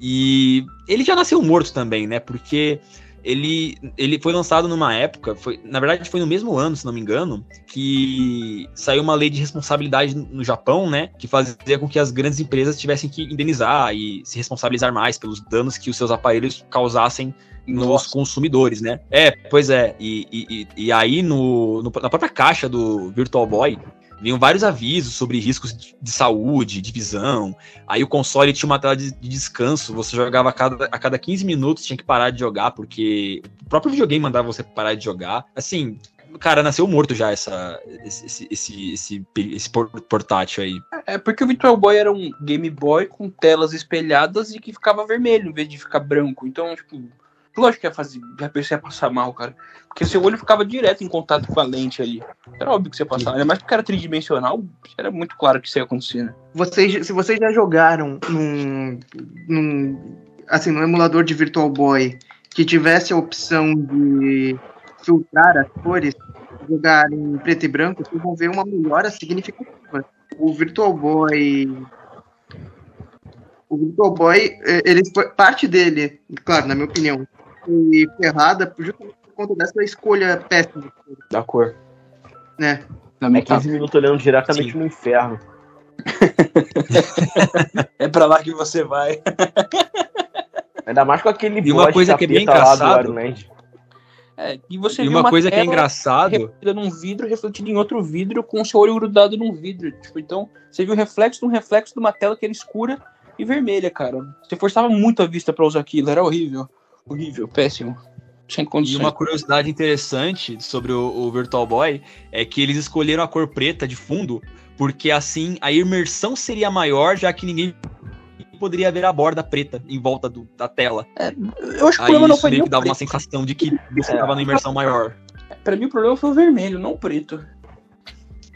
E ele já nasceu morto também, né? Porque ele, ele foi lançado numa época, foi, na verdade foi no mesmo ano, se não me engano, que saiu uma lei de responsabilidade no Japão, né, que fazia com que as grandes empresas tivessem que indenizar e se responsabilizar mais pelos danos que os seus aparelhos causassem nos Nossa. consumidores, né? É, pois é. E, e, e aí no, no, na própria caixa do Virtual Boy vinham vários avisos sobre riscos de saúde, de visão. Aí o console tinha uma tela de, de, descanso, você jogava a cada, a cada 15 minutos, tinha que parar de jogar, porque o próprio videogame mandava você parar de jogar. Assim, cara, nasceu morto já essa, esse, esse, esse, esse portátil aí. É porque o Virtual Boy era um Game Boy com telas espelhadas e que ficava vermelho em vez de ficar branco. Então, tipo, Lógico que ia fazer, já pensei a passar mal, cara. Porque seu olho ficava direto em contato com a lente ali. Era óbvio que você ia passar. Ainda mais porque era tridimensional, era muito claro que isso ia acontecer, né? Vocês, se vocês já jogaram num, num, assim, num emulador de Virtual Boy que tivesse a opção de filtrar as cores, jogar em preto e branco, vocês vão ver uma melhora significativa. O Virtual Boy o Virtual Boy, é, ele parte dele, claro, na minha opinião, foi ferrada justamente por conta dessa escolha péssima. Da cor. Né? É 15 minutos olhando diretamente Sim. no inferno. é pra lá que você vai. Ainda mais com aquele E uma coisa que é bem engraçado. É, e você e uma, uma coisa que é engraçado num vidro refletido em outro vidro com o seu olho grudado num vidro. Tipo, então, você viu o reflexo de um reflexo de uma tela que era escura e vermelha, cara. Você forçava muito a vista para usar aquilo, era horrível. Horrível, péssimo. Sem condições. E uma curiosidade interessante sobre o, o, Virtual Boy é que eles escolheram a cor preta de fundo, porque assim a imersão seria maior, já que ninguém poderia ver a borda preta em volta do, da tela. É, eu acho que o problema não foi meio que dava preto. uma sensação de que você estava é. na imersão maior. Para mim o problema foi o vermelho, não o preto.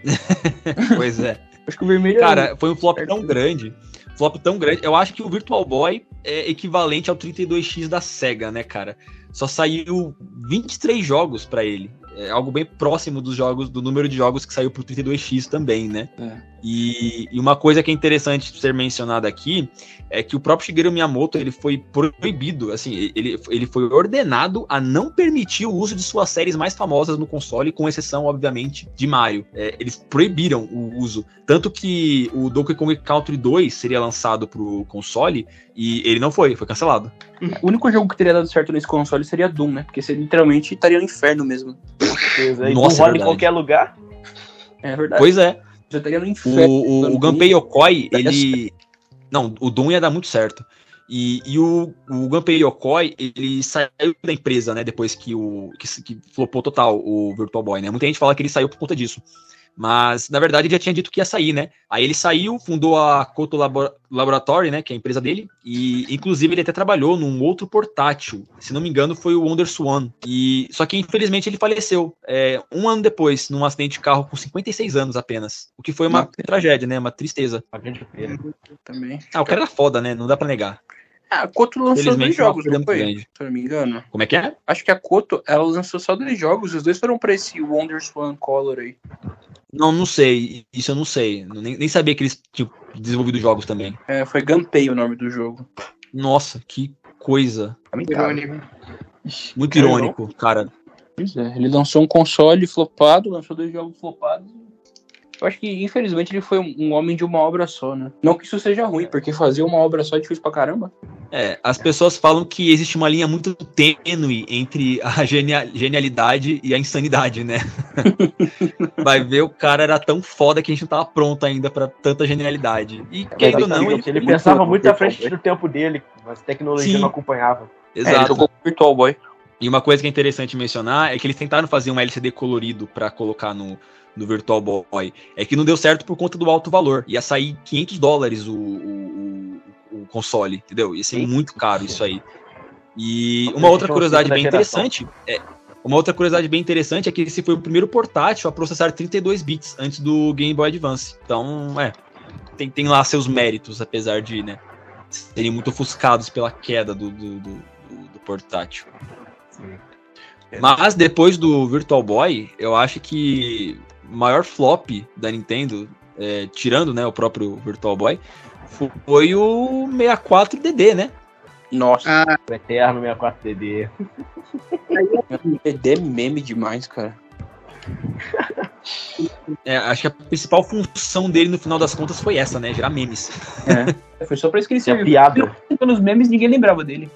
pois é. acho que o vermelho Cara, foi um flop tão grande flop tão grande. Eu acho que o Virtual Boy é equivalente ao 32X da SEGA, né, cara? Só saiu 23 jogos para ele é algo bem próximo dos jogos, do número de jogos que saiu pro 32X também, né? É. E, e, uma coisa que é interessante ser mencionada aqui é que o próprio Shigeru Miyamoto ele foi proibido, assim, ele, ele foi ordenado a não permitir o uso de suas séries mais famosas no console, com exceção, obviamente, de Mario. É, eles proibiram o uso. Tanto que o Donkey Kong Country 2 seria lançado pro console e ele não foi, foi cancelado. O único jogo que teria dado certo nesse console seria Doom, né? Porque você literalmente estaria no inferno mesmo. E Nossa, rola é em qualquer lugar. É verdade. Pois é. Já estaria no inferno. O, o, o Gunpei Yokoi, ele. Não, o Doom ia dar muito certo. E, e o, o Gunpei Yokoi, ele saiu da empresa, né? Depois que o. que, que flopou total o Virtual Boy, né? Muita gente fala que ele saiu por conta disso. Mas, na verdade, ele já tinha dito que ia sair, né? Aí ele saiu, fundou a Koto Laboratory, né? Que é a empresa dele. E, inclusive, ele até trabalhou num outro portátil. Se não me engano, foi o Wonder Swan. E, só que, infelizmente, ele faleceu é, um ano depois, num acidente de carro com 56 anos apenas. O que foi uma não. tragédia, né? Uma tristeza. Também. Ah, o cara era foda, né? Não dá pra negar. Ah, a Koto lançou dois jogos, não foi? Grande. Se eu não me engano. Como é que é? Acho que a Koto, ela lançou só dois jogos, os dois foram pra esse Wonder Swan Color aí. Não, não sei. Isso eu não sei. Nem, nem sabia que eles tinham desenvolvido jogos também. É, foi Gunpei o nome do jogo. Nossa, que coisa. Irônico. Muito irônico, cara. Pois é, ele lançou um console flopado, lançou dois jogos flopados eu acho que, infelizmente, ele foi um homem de uma obra só, né? Não que isso seja ruim, porque fazer uma obra só é difícil pra caramba. É, as pessoas falam que existe uma linha muito tênue entre a genialidade e a insanidade, né? Vai ver, o cara era tão foda que a gente não tava pronto ainda para tanta genialidade. E é querendo ou não, ele, ele pensava muito à frente do tempo dele, mas a tecnologia Sim. não acompanhava. Exato. É, ele jogou Virtual Boy. E uma coisa que é interessante mencionar é que eles tentaram fazer um LCD colorido para colocar no, no Virtual Boy. É que não deu certo por conta do alto valor. Ia sair 500 dólares o, o, o console, entendeu? Ia ser muito caro isso aí. E uma outra curiosidade bem interessante é. Uma outra curiosidade bem interessante é que esse foi o primeiro portátil a processar 32 bits antes do Game Boy Advance. Então, é, tem, tem lá seus méritos, apesar de, né, serem muito ofuscados pela queda do, do, do, do portátil. Mas depois do Virtual Boy, eu acho que maior flop da Nintendo, é, tirando né, o próprio Virtual Boy, foi o 64DD, né? Nossa, Ah, O Eterno 64DD. DD é meme demais, cara. É, acho que a principal função dele no final das contas foi essa, né? Gerar memes. Foi só pra isso que ele é serviu. piada. Pelos memes, ninguém lembrava dele.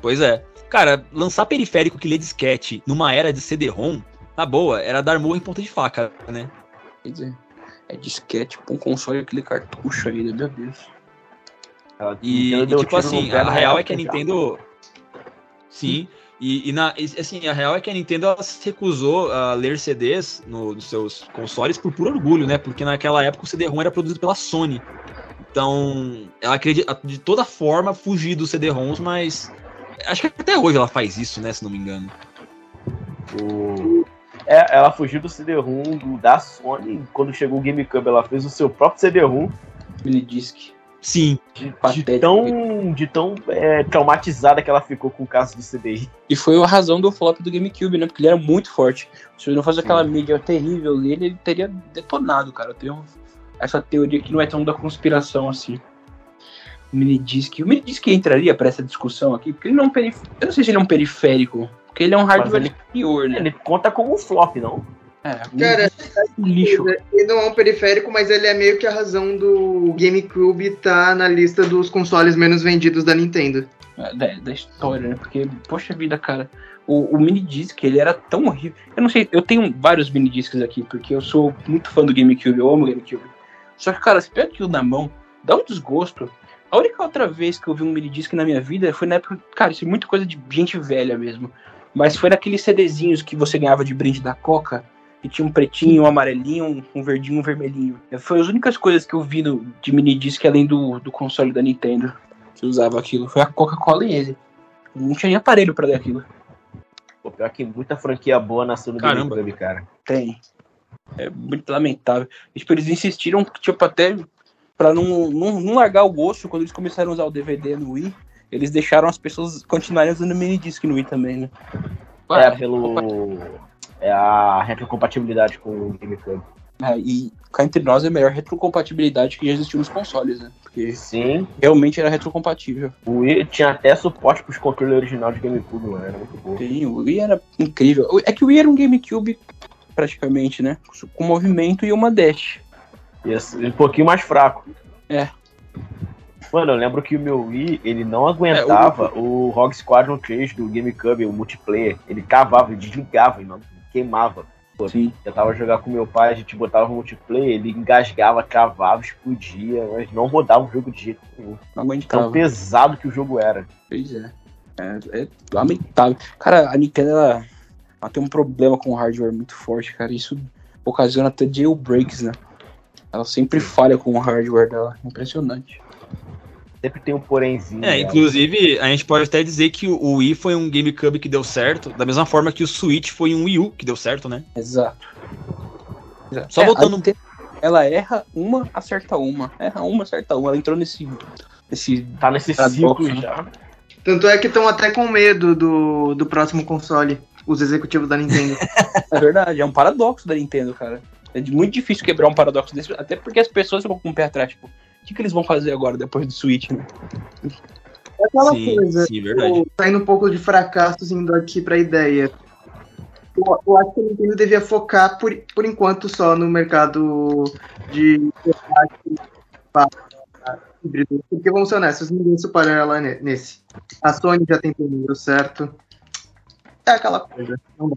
Pois é. Cara, lançar periférico que lê disquete numa era de CD-ROM, na boa, era dar murro em ponta de faca, né? Quer dizer, é disquete pra um console aquele cartucho aí, né? Meu Deus. Ela- E, e, tipo assim, a real é que a. Nintendo. Sim. E, e na, assim, a real é que a Nintendo ela se recusou a ler CDs no- nos seus consoles por puro orgulho, né? Porque naquela época o CD-ROM era produzido pela Sony. Então, ela queria de, de toda forma fugir dos CD-ROMs, mas acho que até hoje ela faz isso, né? Se não me engano. O- É, ela fugiu do CD-ROM do- da Sony. Quando chegou o GameCube, ela fez o seu próprio CD-ROM. Mini disc. Sim. De, de tão, de tão é, traumatizada que ela ficou com o caso do CDI. E foi a razão do flop do GameCube, né? Porque ele era muito forte. Se ele não fosse aquela mídia terrível dele, ele teria detonado, cara. Eu tenho essa teoria que não é tão da conspiração assim. O mini disc. O mini disc entraria pra essa discussão aqui, porque ele não é um periférico. Eu não sei se ele é um periférico. Porque ele é um hardware ele- superior, né? Ele conta como um flop, não? É, Cara, um lixo. ele não é um periférico, mas ele é meio que a razão do GameCube estar na lista dos consoles menos vendidos da Nintendo. É, da, da história, né? Porque, poxa vida, cara, o, o mini disc, ele era tão horrível. Eu não sei, eu tenho vários mini discs aqui, porque eu sou muito fã do GameCube, eu amo o GameCube. Só que, cara, você pega aquilo na mão, dá um desgosto. A única outra vez que eu vi um mini disc na minha vida foi na época, cara, isso é muita coisa de gente velha mesmo. Mas foi naqueles CDzinhos que você ganhava de brinde da Coca, que tinha um pretinho, um amarelinho, um, um verdinho, um vermelhinho. Foi as únicas coisas que eu vi no, de mini disc além do, do console da Nintendo que usava aquilo. Foi a Coca-Cola e ele. Não tinha nem aparelho pra ler aquilo. Pô, pior que muita franquia boa nasceu no Caramba. GameCube, cara. Tem. É muito lamentável. E, tipo, eles insistiram, tipo, até pra não, não, não largar o gosto, quando eles começaram a usar o DVD no Wii, eles deixaram as pessoas continuarem usando mini disc no Wii também, né? É, pelo. É a retrocompatibilidade com o GameCube. É, e cá entre nós é a melhor retrocompatibilidade que já existiu nos consoles, né? Porque Sim, realmente era retrocompatível. o Wii tinha até suporte pros controles original de GameCube, mano. Era muito bom. Sim, o Wii era incrível. É que o Wii era um GameCube praticamente, né? Com movimento e uma dash. E esse- um pouquinho mais fraco. É. Mano, eu lembro que o meu Wii, ele não aguentava o Rogue Squadron 3 do GameCube, o multiplayer. Ele cavava, ele desligava e não queimava. Pô, Sim. Eu tava jogando com meu pai, a gente botava o multiplayer, ele engasgava, travava, explodia, mas não rodava o jogo de jeito nenhum. Não Tão pesado que o jogo era. Pois é. É, é lamentável. Cara, a Nintendo ela, ela tem um problema com o hardware muito forte, cara. Isso ocasiona até jailbreaks, né? Ela sempre falha com o hardware dela. Impressionante. Sempre tem um porémzinho. É, né? inclusive, a gente pode até dizer que o Wii foi um GameCube que deu certo, da mesma forma que o Switch foi um Wii U que deu certo, né? Exato. Exato. Só É, voltando Nintendo, Ela erra uma, acerta uma. Erra uma, acerta uma. Ela entrou nesse. nesse Tá nesse ciclo né? já. Tanto é que estão até com medo do, do próximo console, os executivos da Nintendo. É verdade, é um paradoxo da Nintendo, cara. É muito difícil quebrar um paradoxo desse, até porque as pessoas ficam com o pé atrás, tipo, o que, que eles vão fazer agora depois do Switch, né? É aquela sim, coisa, sim, verdade. Tô saindo um pouco de fracassos indo aqui pra ideia. Eu, eu acho que a Nintendo devia focar por, por enquanto só no mercado de híbrido. Porque vamos ser honestos, ninguém supera ela ne- nesse. A Sony já tem primeiro, certo? É aquela coisa. Não dá.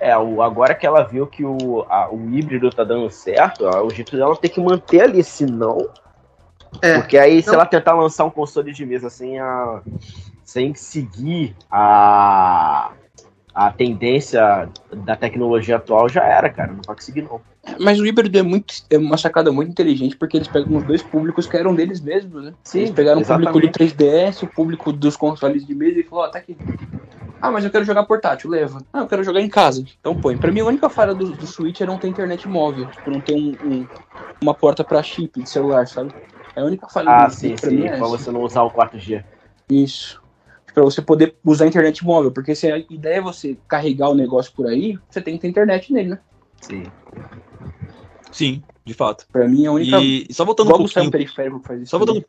É, o, agora que ela viu que o, a- o híbrido tá dando certo, ó, o jeito dela tem que manter ali, senão. É. Porque aí, se Não. ela tentar lançar um console de mesa sem, a, sem seguir a, a tendência da tecnologia atual, já era, cara. Não vai conseguir, não. Mas o híbrido é, muito, é uma sacada muito inteligente, porque eles pegam os dois públicos que eram deles mesmos, né? Sim, eles pegaram o público do exatamente. 3DS, o público dos consoles de mesa e falou, ó, tá aqui. Ah, mas eu quero jogar portátil, leva. Ah, eu quero jogar em casa. Então põe. Pra mim, a única falha do, do Switch é não ter internet móvel. Tipo, não ter um, um- uma porta pra chip de celular, sabe? É a única falha Ah, do sim, pra sim. mim é Pra você não usar o 4G. Isso. Pra você poder usar a internet móvel. Porque se a ideia é você carregar o negócio por aí, você tem que ter internet nele, né? Sim. Sim, de fato. Pra mim, a única. E só voltando um Logo sai pouquinho um periférico que faz isso. Só também. voltando,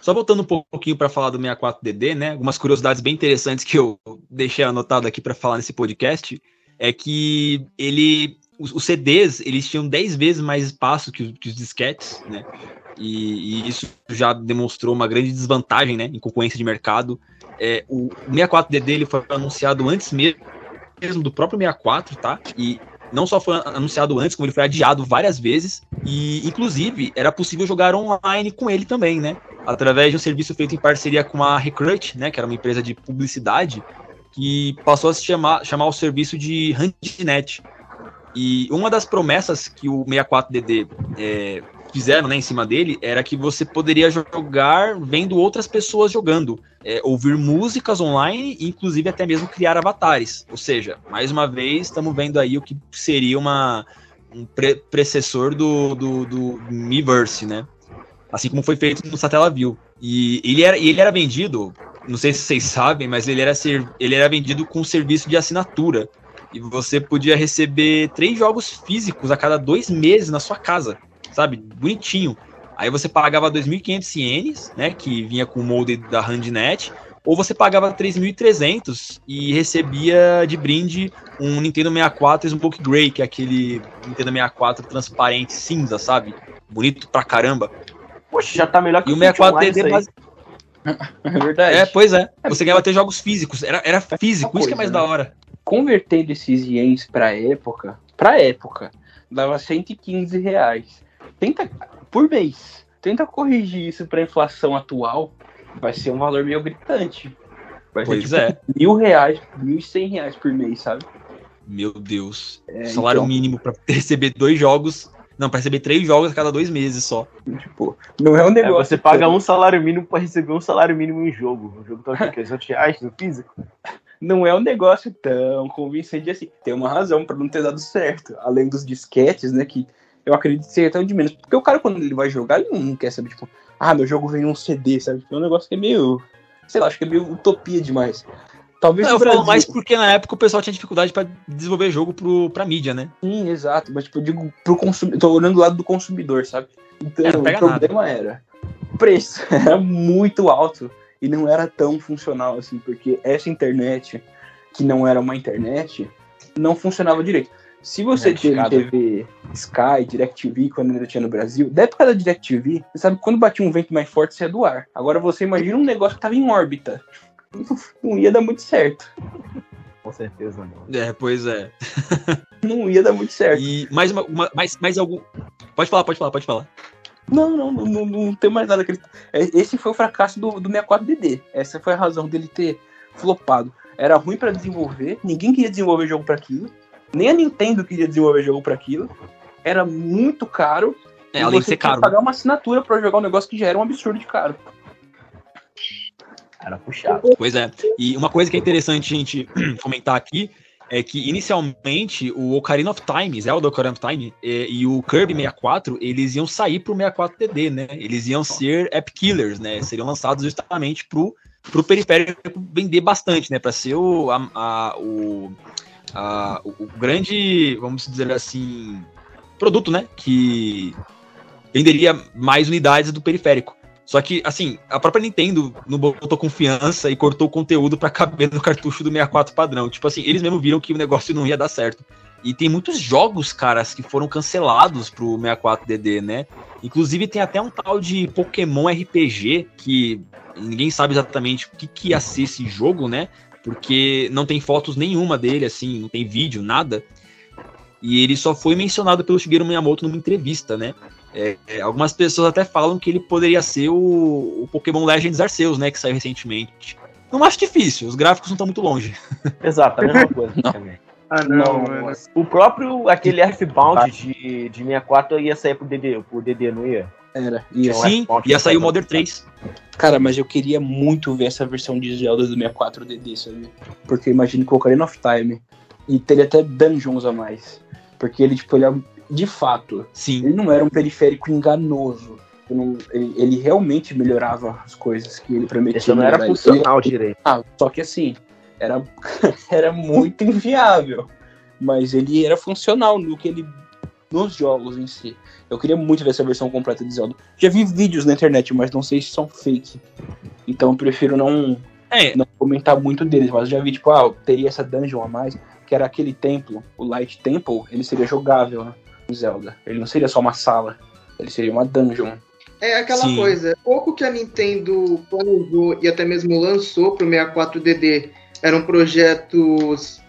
só voltando um pouquinho para falar do 64DD, né? Algumas curiosidades bem interessantes que eu deixei anotado aqui para falar nesse podcast é que ele os, os CDs, eles tinham 10 vezes mais espaço que, os- que os disquetes, né? E, e isso já demonstrou uma grande desvantagem, né, em concorrência de mercado. É, o, o 64DD ele foi anunciado antes mesmo mesmo do próprio 64, tá? E não só foi anunciado antes, como ele foi adiado várias vezes. E, inclusive, era possível jogar online com ele também, né? Através de um serviço feito em parceria com a Recruit, né? Que era uma empresa de publicidade, que passou a se chamar, chamar o serviço de HandNet. E uma das promessas que o 64DD é, fizeram né, em cima dele era que você poderia jogar vendo outras pessoas jogando, é, ouvir músicas online e inclusive até mesmo criar avatares. Ou seja, mais uma vez estamos vendo aí o que seria uma, um pre precessor do, do, do Miiverse, né? Assim como foi feito no Satellaview. E ele era, ele era vendido, não sei se vocês sabem, mas ele era, ser, ele era vendido com serviço de assinatura. E você podia receber três jogos físicos a cada dois meses na sua casa, sabe? Bonitinho. Aí você pagava 2.500 ienes, né? Que vinha com o molde da HandNet. Ou você pagava 3.300 e recebia de brinde um Nintendo 64 Smoke Grey, que é aquele Nintendo 64 transparente cinza, sabe? Bonito pra caramba. Poxa, já tá melhor que E o Switch 64 Online DD isso aí. base... É verdade. É, pois é. Você ganhava ter jogos físicos. Era, era físico, isso que é mais coisa, da hora. Convertendo esses ienes pra época, pra época, dava 115 reais. Tenta, por mês. Tenta corrigir isso pra inflação atual, vai ser um valor meio gritante. Vai ser Pois tipo é. mil reais, mil e cem reais por mês, sabe? Meu Deus. É, Salário então, mínimo pra receber dois jogos. Não, pra receber três jogos a cada dois meses só. Tipo, não é um É, negócio. você paga um salário mínimo pra receber um salário mínimo em jogo. O jogo tá quê? 300 reais no físico? não é um negócio tão convincente assim. Tem uma razão pra não ter dado certo. Além dos disquetes, né? Que eu acredito ser tão de menos. Porque o cara, quando ele vai jogar, ele não quer saber, tipo, ah, meu jogo vem num CD, sabe? Tipo, É um negócio que é meio. Sei lá, acho que é meio utopia demais. Talvez Não, eu falo Brasil. mais porque na época o pessoal tinha dificuldade pra desenvolver jogo pro, pra mídia, né? Sim, exato. Mas, tipo, eu digo pro consumidor. Tô olhando do lado do consumidor, sabe? Então, É, o problema era. O preço era muito alto e não era tão funcional assim, porque essa internet, que não era uma internet, não funcionava direito. Se você É, teve discado. TV Sky, DirecTV, quando ainda tinha no Brasil, da época da DirecTV, você sabe que quando batia um vento mais forte, você ia do ar. Agora você imagina um negócio que tava em órbita. Não ia dar muito certo. Com certeza não. É, pois é. Não ia dar muito certo. E mais, uma, uma- mais, mais algum. Pode falar, pode falar, pode falar. Não, não, não, não, não tem mais nada que ele... É, Esse foi o fracasso do, do 64DD. Essa foi a razão dele ter flopado. Era ruim pra desenvolver, ninguém queria desenvolver jogo pra aquilo, nem a Nintendo queria desenvolver jogo pra aquilo. Era muito caro. É, e além de você ser tinha caro. que pagar uma assinatura pra jogar um negócio que já era um absurdo de caro. Era puxado. Pois é. E uma coisa que é interessante a gente comentar aqui é que inicialmente o Ocarina of Time, Zelda Ocarina of Time eh, e o Kirby 64, eles iam sair pro 64DD, né? Eles iam ser app killers, né? Seriam lançados justamente pro, pro periférico vender bastante, né? Para ser o, a, a- o, a- o o grande, vamos dizer assim, produto, né? Que venderia mais unidades do periférico. Só que, assim, a própria Nintendo não botou confiança e cortou o conteúdo pra caber no cartucho do 64 padrão. Tipo assim, eles mesmo viram que o negócio não ia dar certo. E tem muitos jogos, caras, que foram cancelados pro 64DD, né? Inclusive tem até um tal de Pokémon RPG, que ninguém sabe exatamente o que, que ia ser esse jogo, né? Porque não tem fotos nenhuma dele, assim, não tem vídeo, nada. E ele só foi mencionado pelo Shigeru Miyamoto numa entrevista, né? É, é, algumas pessoas até falam que ele poderia ser o, o Pokémon Legends Arceus, né? Que saiu recentemente. Não acho difícil, os gráficos não estão muito longe. Exato, a mesma coisa também. Ah, não, Não. O próprio, aquele Earthbound de, de 64 ia sair pro DD, pro DD, não ia? Era. E Sim, ia sair o Modern 3. Cara, mas eu queria muito ver essa versão de Zelda do 64DD, sabe? Porque eu imagino que o Ocarina of Time e teria até dungeons a mais. Porque ele, tipo, ele é, de fato, Sim. ele não era um periférico enganoso. Não- ele, ele realmente melhorava as coisas que ele prometia. Esse não era melhorar. funcional direito. Ah, só que assim, era, era muito inviável. Mas ele era funcional no que ele. Nos jogos em si. Eu queria muito ver essa versão completa de Zelda. Já vi vídeos na internet, mas não sei se são fake. Então eu prefiro não, É, não comentar muito deles. Mas eu já vi, tipo, ah, teria essa dungeon a mais, que era aquele templo, o Light Temple, ele seria jogável né, em Zelda. Ele não seria só uma sala, ele seria uma dungeon. É aquela Sim. coisa, pouco que a Nintendo planejou e até mesmo lançou pro 64DD eram projetos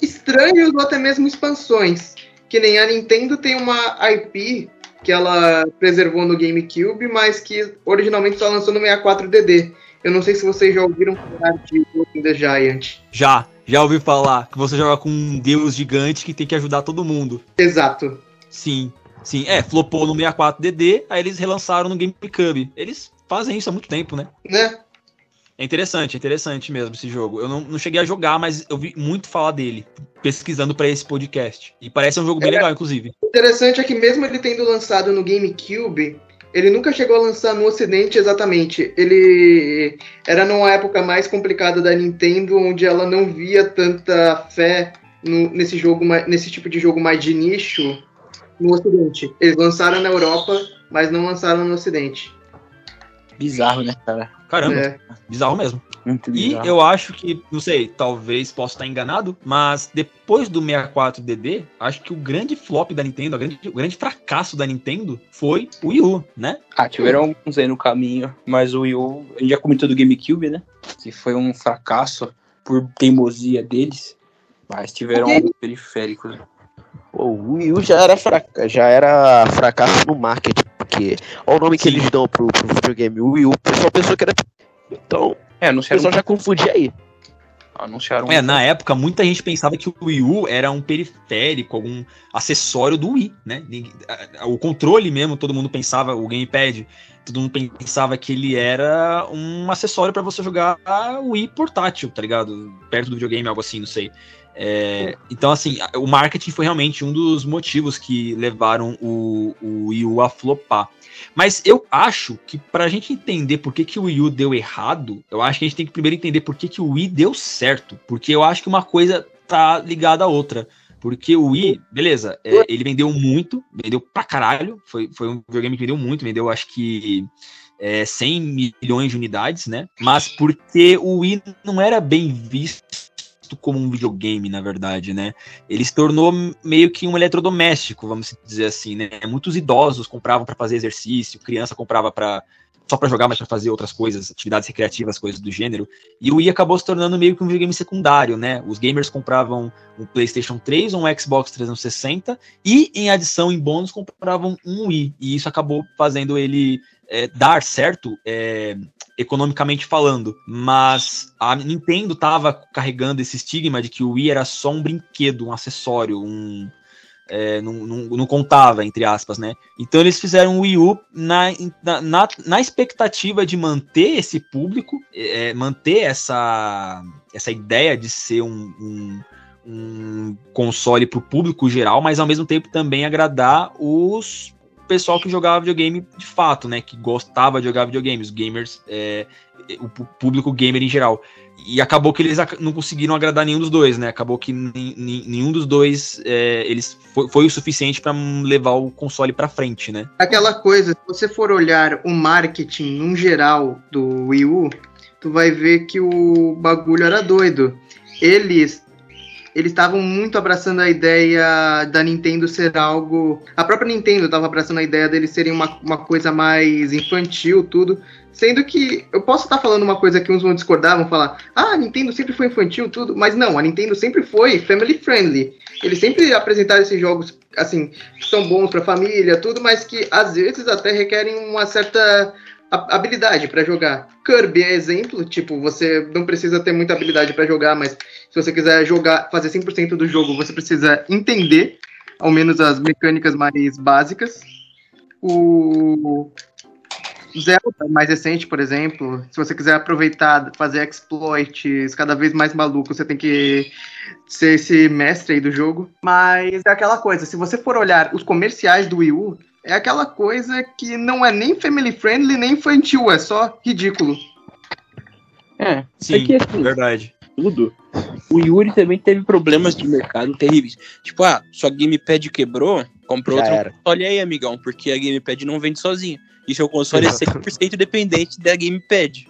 estranhos ou até mesmo expansões. Que nem a Nintendo tem uma IP que ela preservou no GameCube, mas que originalmente só lançou no 64DD. Eu não sei se vocês já ouviram falar de Walking the Giant. já, já ouvi falar que você joga com um deus gigante que tem que ajudar todo mundo. Exato. Sim, sim. É, flopou no 64DD, aí eles relançaram no GameCube. Eles fazem isso há muito tempo, né? Né? É interessante, é interessante mesmo esse jogo. Eu não, não cheguei a jogar, mas eu vi muito falar dele, pesquisando pra esse podcast. E parece um jogo bem É. legal, inclusive. O interessante é que mesmo ele tendo lançado no GameCube, ele nunca chegou a lançar no Ocidente exatamente. Ele era numa época mais complicada da Nintendo, onde ela não via tanta fé no- nesse jogo, nesse tipo de jogo mais de nicho no Ocidente. Eles lançaram na Europa, mas não lançaram no Ocidente. Bizarro, né, cara? Caramba, É. bizarro mesmo. Muito E bizarro. eu acho que, não sei, talvez possa estar enganado, mas depois do 64DD, acho que o grande flop da Nintendo, grande- o grande fracasso da Nintendo foi o Wii U, né? Ah, tiveram alguns aí no caminho, mas o Wii U, a gente já comentou do GameCube, né? Que foi um fracasso por teimosia deles, mas tiveram alguns periféricos. Pô, o Wii U já era, fraca... já era fracasso no marketing, porque olha o nome que Sim. eles dão pro, pro videogame Wii U, o pessoal pensou que era. Então, É, o anunciaram, pessoal já confundia aí. anunciaram É, na época, muita gente pensava que o Wii U era um periférico, algum acessório do Wii, né? O controle mesmo, todo mundo pensava, o gamepad, todo mundo pensava que ele era um acessório pra você jogar o Wii portátil, tá ligado? Perto do videogame, algo assim, não sei. É, então, assim, a- o marketing foi realmente um dos motivos que levaram o, o Wii U a flopar. Mas eu acho que pra gente entender por que, que o Wii U deu errado, eu acho que a gente tem que primeiro entender por que, que o Wii deu certo. Porque eu acho que uma coisa tá ligada à outra. Porque o Wii, beleza, é, ele vendeu muito, vendeu pra caralho. Foi, foi um videogame que vendeu muito, vendeu acho que é, 100 milhões de unidades, né? Mas porque o Wii não era bem visto como um videogame, na verdade, né? Ele se tornou meio que um eletrodoméstico, vamos dizer assim, né? Muitos idosos compravam para fazer exercício, criança comprava para só para jogar, mas para fazer outras coisas, atividades recreativas, coisas do gênero. E o Wii acabou se tornando meio que um videogame secundário, né? Os gamers compravam um PlayStation 3 ou um Xbox 360 e, em adição, em bônus, compravam um Wii. E isso acabou fazendo ele é, dar certo é, economicamente falando. Mas a Nintendo tava carregando esse estigma de que o Wii era só um brinquedo, um acessório, um. é, não, não, não contava, entre aspas, né? Então eles fizeram o Wii U na, na, na, expectativa de manter esse público, é, manter essa, essa ideia de ser um, um, um console para o público geral, mas ao mesmo tempo também agradar os pessoal que jogava videogame de fato, né? Que gostava de jogar videogame, os gamers, é, o público gamer em geral. E acabou que eles não conseguiram agradar nenhum dos dois, né? Acabou que nenhum dos dois é, eles foi, foi o suficiente para levar o console para frente, né? Aquela coisa, se você for olhar o marketing num geral do Wii U, tu vai ver que o bagulho era doido. Eles eles estavam muito abraçando a ideia da Nintendo ser algo. A própria Nintendo estava abraçando a ideia deles serem uma, uma coisa mais infantil, tudo. Sendo que eu posso estar falando uma coisa que uns vão discordar, vão falar, ah, a Nintendo sempre foi infantil, tudo. Mas não, a Nintendo sempre foi family friendly. Eles sempre apresentaram esses jogos, assim, que são bons para família, tudo, mas que às vezes até requerem uma certa habilidade para jogar. Kirby é exemplo, tipo, você não precisa ter muita habilidade para jogar, mas se você quiser jogar, fazer 100% do jogo, você precisa entender ao menos as mecânicas mais básicas. O Zelda, mais recente, por exemplo, se você quiser aproveitar, fazer exploits cada vez mais malucos, você tem que ser esse mestre aí do jogo. Mas é aquela coisa, se você for olhar os comerciais do Wii U, é aquela coisa que não é nem family friendly, nem infantil, é só ridículo. É, Sim, é que assim, verdade. tudo. O Yuri também teve problemas de mercado terríveis. Tipo, ah, sua gamepad quebrou, comprou Já outro era. console aí, amigão, porque a gamepad não vende sozinha. E seu console é 100% dependente da gamepad.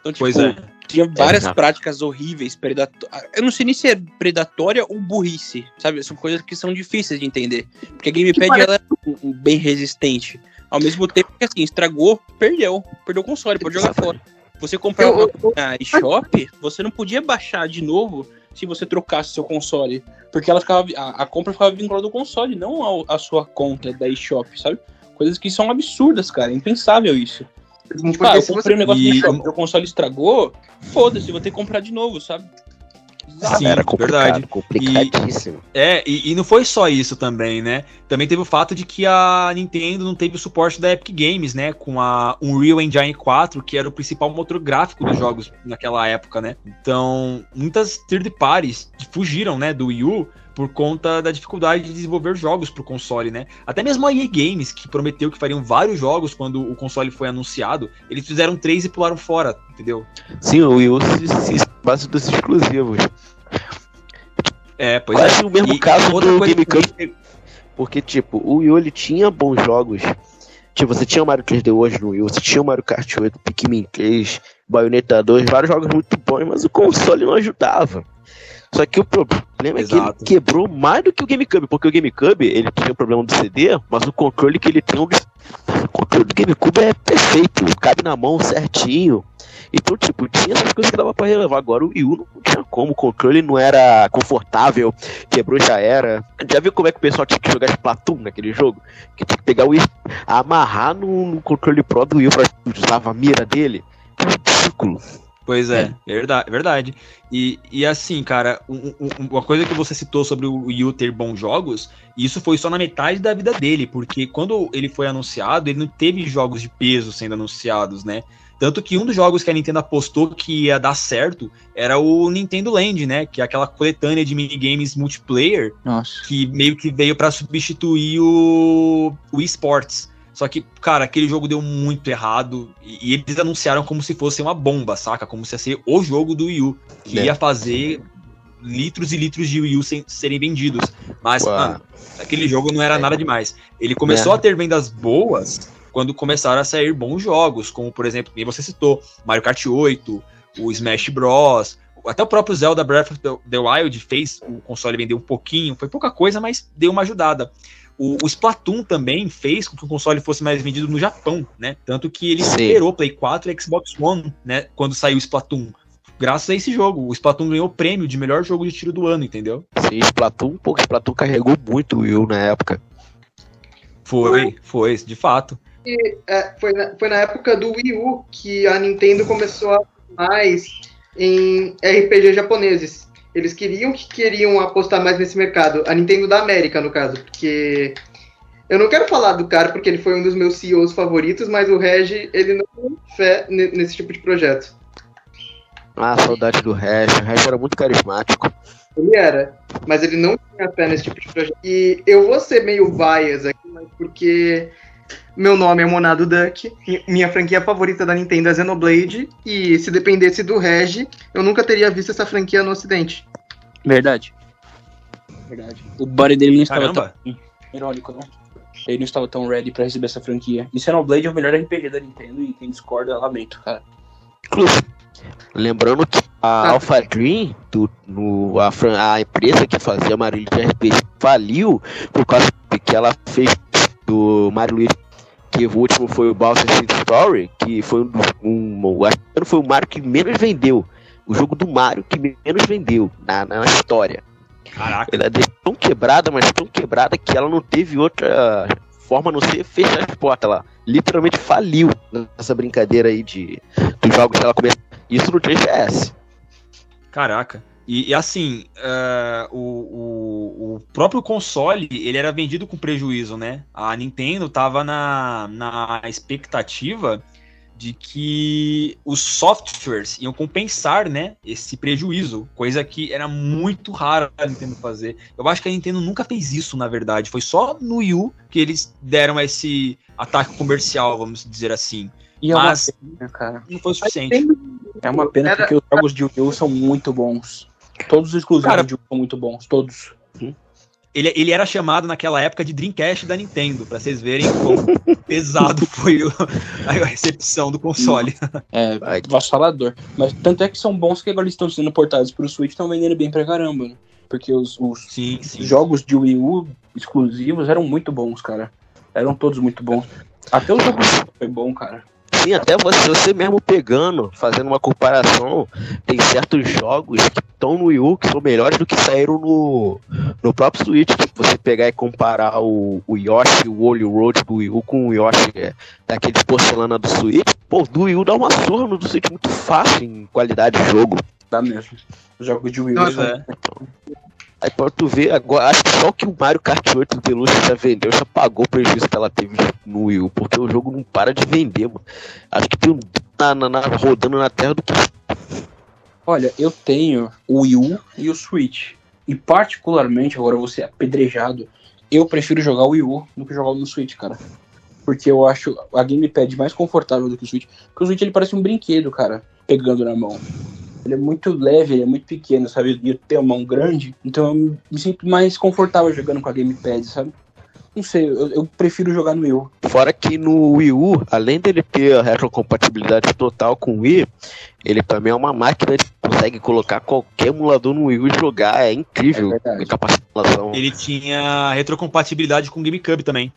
Então, tipo, Pois é. tinha várias Exato. práticas horríveis, predatórias. Eu não sei nem se é predatória ou burrice, sabe? São coisas que são difíceis de entender. Porque a gamepad parece- ela é bem resistente. Ao mesmo tempo que, assim, estragou, perdeu. Perdeu o console, pode jogar fora. Você comprar Eu- na eShop, você não podia baixar de novo se você trocasse seu console. Porque ela ficava, a, a compra ficava vinculada ao console, não ao- à sua conta da eShop, sabe? Coisas que são absurdas, cara. É impensável isso. Tipo, Porque ah, eu comprei um negócio E- no eShop, meu console estragou, foda-se, vou ter que comprar de novo, sabe? Sim, era complicado, verdade. complicadíssimo. É, e, e não foi só isso também, né? Também teve o fato de que a Nintendo não teve o suporte da Epic Games, né? Com a Unreal Engine 4, que era o principal motor gráfico dos jogos naquela época, né? Então, muitas third parties fugiram, né, do Wii U por conta da dificuldade de desenvolver jogos pro console, né? Até mesmo a EA Games, que prometeu que fariam vários jogos quando o console foi anunciado, eles fizeram três e pularam fora, entendeu? Sim, o Wii U se, se base dos exclusivos. É, pois é. Quase o mesmo E caso outra do GameCube. também- Porque, tipo, o Wii U ele tinha bons jogos. Tipo, você tinha o Mario 3D hoje no Wii U, você tinha o Mario Kart 8, Pikmin 3, Bayonetta 2, vários jogos muito bons, mas o console não ajudava. Só que o problema é que ele Exato. quebrou mais do que o GameCube, porque o GameCube ele tinha o problema do CD, mas o controle que ele tem, o controle do GameCube é perfeito, cabe na mão certinho. Então, tipo, tinha essas coisas que dava pra relevar. Agora o Wii U não tinha como, o controle não era confortável, quebrou já era. Já viu como é que o pessoal tinha que jogar Splatoon naquele jogo? Que tinha que pegar o Wii, amarrar no, no controle Pro do Wii pra usava a mira dele? Que ridículo. Pois é, verdade, verdade. E, e assim, cara, um- um- uma coisa que você citou sobre o Wii U ter bons jogos, isso foi só na metade da vida dele, porque quando ele foi anunciado, ele não teve jogos de peso sendo anunciados, né? Tanto que um dos jogos que a Nintendo apostou que ia dar certo era o Nintendo Land, né? Que é aquela coletânea de minigames multiplayer Nossa. que meio que veio pra substituir o, o eSports. Só que, cara, aquele jogo deu muito errado e, e eles anunciaram como se fosse uma bomba, saca? Como se ia ser o jogo do Wii U, que É. ia fazer litros e litros de Wii U sem, serem vendidos. Mas, Uau. mano, aquele jogo não era É. nada demais. Ele começou É. a ter vendas boas quando começaram a sair bons jogos, como, por exemplo, quem você citou, Mario Kart 8, o Smash Bros., até o próprio Zelda Breath of the Wild fez o console vender um pouquinho, foi pouca coisa, mas deu uma ajudada. O, o Splatoon também fez com que o console fosse mais vendido no Japão, né? Tanto que ele Sim. superou Play 4 e Xbox One, né? Quando saiu o Splatoon. Graças a esse jogo. O Splatoon ganhou o prêmio de melhor jogo de tiro do ano, entendeu? Sim, Splatoon, pô, Splatoon carregou muito o Wii U na época. Foi, foi, de fato. É, foi, na, foi na época do Wii U que a Nintendo começou a mais em RPG japoneses. Eles queriam que queriam apostar mais nesse mercado. A Nintendo da América, no caso, porque eu não quero falar do cara porque ele foi um dos meus CEOs favoritos, mas o Regi, ele não tem fé ne- nesse tipo de projeto. Ah, saudade do Hash. O Hash era muito carismático. Ele era, mas ele não tinha fé nesse tipo de projeto. E eu vou ser meio bias aqui, mas porque meu nome é Monado Duck, mi- minha franquia favorita da Nintendo é Xenoblade, e se dependesse do Regi, eu nunca teria visto essa franquia no ocidente. Verdade. Verdade. O body dele não estava Caramba. tão irônico, não. Ele não estava tão ready pra receber essa franquia. E Xenoblade é o melhor RPG da Nintendo e quem discorda, lamento, cara. Inclusive, lembrando que a Ah. Alpha Dream, do, no, a, a empresa que fazia Mario Luigi RPG, faliu por causa que ela fez do Mario Luigi, que o último foi o Bowser City Story, que foi um, um, acho que foi o Mario que menos vendeu. O jogo do Mario que menos vendeu na, na história. Caraca. Ela é tão quebrada, mas tão quebrada que ela não teve outra forma a não ser fechar as portas. Ela literalmente faliu nessa brincadeira aí de dos jogos que ela começou. Isso no 3DS. Caraca. E, e assim, eh, o, o, o próprio console, ele era vendido com prejuízo, né? A Nintendo tava na, na expectativa de que os softwares iam compensar, né, esse prejuízo, coisa que era muito rara a Nintendo fazer. Eu acho que a Nintendo nunca fez isso, na verdade. Foi só no Wii U que eles deram esse ataque comercial, vamos dizer assim. E é uma Mas pena, cara. não foi o suficiente. É uma pena porque os jogos de Wii U são muito bons. Todos os exclusivos Cara- de Wii são muito bons, todos. Ele, ele era chamado naquela época de Dreamcast da Nintendo, pra vocês verem quão pesado foi o- a recepção do console. É, vassalador. Mas tanto é que são bons que agora eles estão sendo portados pro Switch e estão vendendo bem pra caramba, né? Porque os, os Sim, sim. jogos de Wii U exclusivos eram muito bons, cara. Eram todos muito bons. Até o jogo foi bom, cara. Sim, até você, você mesmo pegando, fazendo uma comparação, tem certos jogos que estão no Wii U que são melhores do que saíram no, no próprio Switch. Tipo, você pegar e comparar o, o Yoshi, o Holy Road do Wii U com o Yoshi é, daquele de porcelana do Switch, pô, do Wii U dá uma surra no do Switch muito fácil em qualidade de jogo. Dá mesmo. Os jogos de Wii U Pois são é. Aí pra tu ver, agora, acho que só que o Mario Kart 8 Deluxe já vendeu, já pagou o prejuízo que ela teve no Wii U, porque o jogo não para de vender, mano. Acho que tem um na, na- rodando na terra do que Olha, eu tenho o Wii U e o Switch. E particularmente, agora você apedrejado, eu prefiro jogar o Wii U do que jogar no Switch, cara. Porque eu acho a gamepad mais confortável do que o Switch. Porque o Switch ele parece um brinquedo, cara, pegando na mão. Ele é muito leve, ele é muito pequeno, sabe? E eu tenho a mão grande, então eu me sinto mais confortável jogando com a gamepad, sabe? Não sei, eu, eu prefiro jogar no Wii U. Fora que no Wii U, além dele ter a retrocompatibilidade total com o Wii, ele também é uma máquina que consegue colocar qualquer emulador no Wii U e jogar. É incrível É a capacidade. Ele tinha retrocompatibilidade com o GameCube também.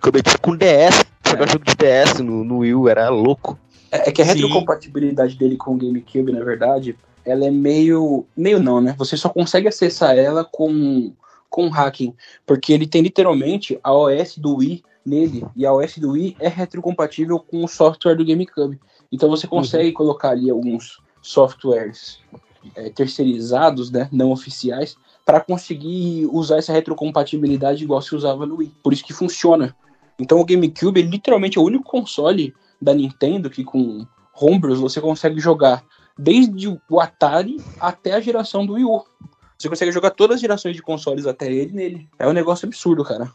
Competi com DS, jogar jogo de DS no, no Wii U era louco. É, é que a Sim. retrocompatibilidade dele com o GameCube, na verdade, ela é meio. meio não, né? Você só consegue acessar ela com, com hacking. Porque ele tem literalmente a OS do Wii nele. E a OS do Wii é retrocompatível com o software do GameCube. Então você consegue colocar ali alguns softwares é, terceirizados, né? Não oficiais, para conseguir usar essa retrocompatibilidade igual se usava no Wii. Por isso que funciona. Então o GameCube ele, literalmente é o único console da Nintendo que com homebrews você consegue jogar desde o Atari até a geração do Wii U. Você consegue jogar todas as gerações de consoles até ele nele. É um negócio absurdo, cara.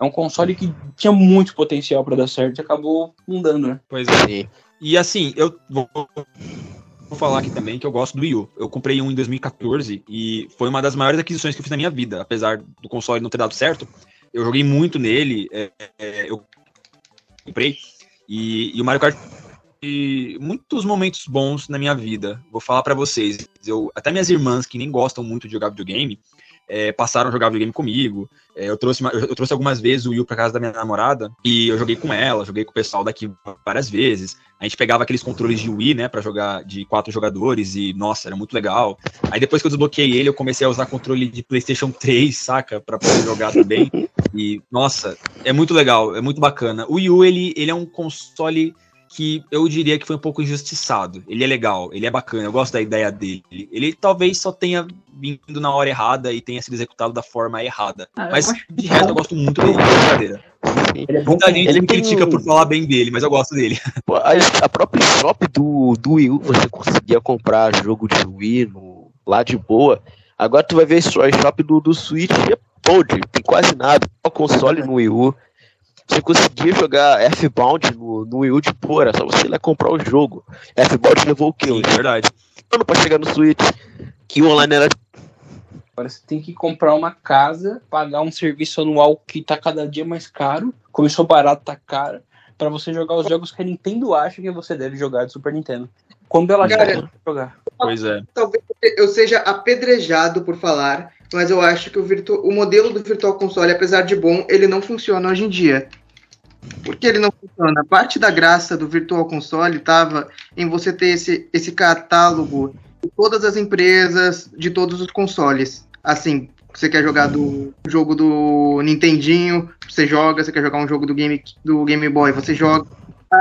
É um console que tinha muito potencial pra dar certo e acabou não dando, né? Pois é. E assim, eu vou, vou falar aqui também que eu gosto do Wii U. Eu comprei um em 2014 e foi uma das maiores aquisições que eu fiz na minha vida. Apesar do console não ter dado certo, eu joguei muito nele. é, é, eu comprei. E, e o Mario Kart e muitos momentos bons na minha vida. Vou falar pra vocês. Eu, até minhas irmãs, que nem gostam muito de jogar videogame, é, passaram a jogar videogame comigo. É, eu, trouxe, eu trouxe algumas vezes o Wii U pra casa da minha namorada e eu joguei com ela, joguei com o pessoal daqui várias vezes. A gente pegava aqueles controles de Wii, né, pra jogar de quatro jogadores e, nossa, era muito legal. Aí depois que eu desbloqueei ele, eu comecei a usar controle de PlayStation 3, saca? Pra poder jogar também. E, nossa, é muito legal, é muito bacana. O Wii U, ele, ele é um console que eu diria que foi um pouco injustiçado. Ele é legal, ele é bacana, eu gosto da ideia dele. Ele talvez só tenha vindo na hora errada e tenha sido executado da forma errada. Ah, Mas de resto eu gosto muito dele, brincadeira. Ele é bom Muita gente Ele me tem critica por falar bem dele, mas eu gosto dele. A, a própria shop do, do Wii U, você conseguia comprar jogo de Wii no- lá de boa. Agora tu vai ver só a shop do, do Switch é podre, tem quase nada. O console no Wii U. Você conseguia jogar F-Bound no, no Wii U de era só você ir lá comprar o jogo. F-Bound levou o Um é verdade. ano pra chegar no Switch. Que o online era Agora você tem que comprar uma casa, pagar um serviço anual que tá cada dia mais caro. Começou barato, tá caro. Pra você jogar os jogos que a Nintendo acha que você deve jogar de Super Nintendo. Quando ela Cara, jogar. Pois é. Talvez eu seja apedrejado por falar, mas eu acho que o, virtu... o modelo do Virtual Console, apesar de bom, ele não funciona hoje em dia. Por que ele não funciona? Parte da graça do Virtual Console estava em você ter esse, esse catálogo de todas as empresas, de todos os consoles. Assim, você quer jogar do jogo do Nintendinho, você joga, você quer jogar um jogo do Game, do Game Boy, você joga.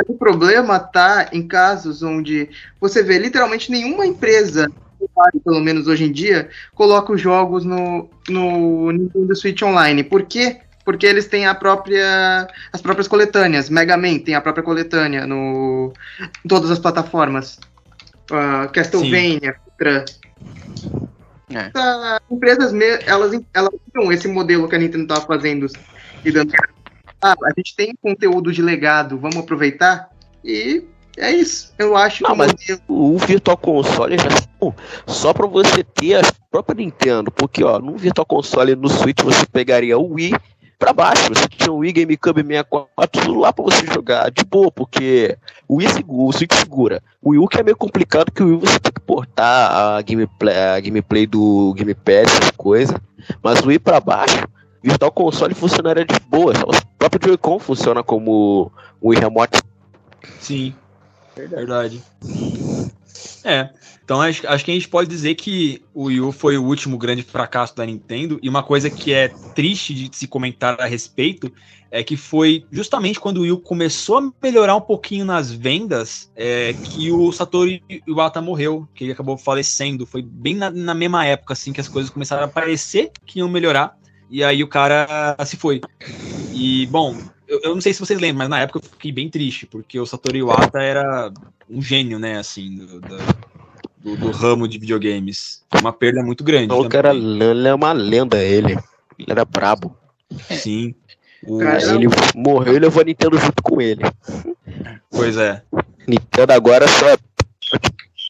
O problema tá em casos onde você vê literalmente nenhuma empresa Pelo menos hoje em dia, coloca os jogos no, no Nintendo Switch Online. Por quê? Porque eles têm a própria, as próprias coletâneas. Mega Man tem a própria coletânea no, em todas as plataformas. Uh, Castlevania, Contra. É. As empresas, elas, elas viram esse modelo que a Nintendo estava fazendo e dando. Ah, a gente tem conteúdo de legado, vamos aproveitar? E é isso. Eu acho Não, que o mas- modelo- O Virtual Console já são só pra você ter a própria Nintendo, porque ó, no Virtual Console no Switch você pegaria o Wii pra baixo, você tinha o Wii GameCube 64 tudo lá pra você jogar de boa, porque o Wii segura, o Switch segura. O Wii U que é meio complicado que o Wii você tem que portar a gameplay, a gameplay do Game Pass, essas coisas, mas o Wii pra baixo, Virtual Console funcionaria de boa, só o próprio Joy-Con funciona como o Wii Remote Sim. Verdade. É. Então acho, acho que a gente pode dizer que o Wii U foi o último grande fracasso da Nintendo. E uma coisa que é triste de se comentar a respeito é que foi justamente quando o Wii U começou a melhorar um pouquinho nas vendas é, que o Satoru Iwata morreu, que ele acabou falecendo. Foi bem na, na mesma época assim que as coisas começaram a parecer que iam melhorar. E aí o cara se foi. E, bom, eu, eu não sei se vocês lembram, mas na época eu fiquei bem triste, porque o Satoru Iwata era um gênio, né, assim, do, do, do ramo de videogames. Foi Uma perda muito grande. O cara ele é uma lenda, ele. Ele era brabo. Sim. O- ele morreu e levou a Nintendo junto com ele. Pois é. Nintendo agora só.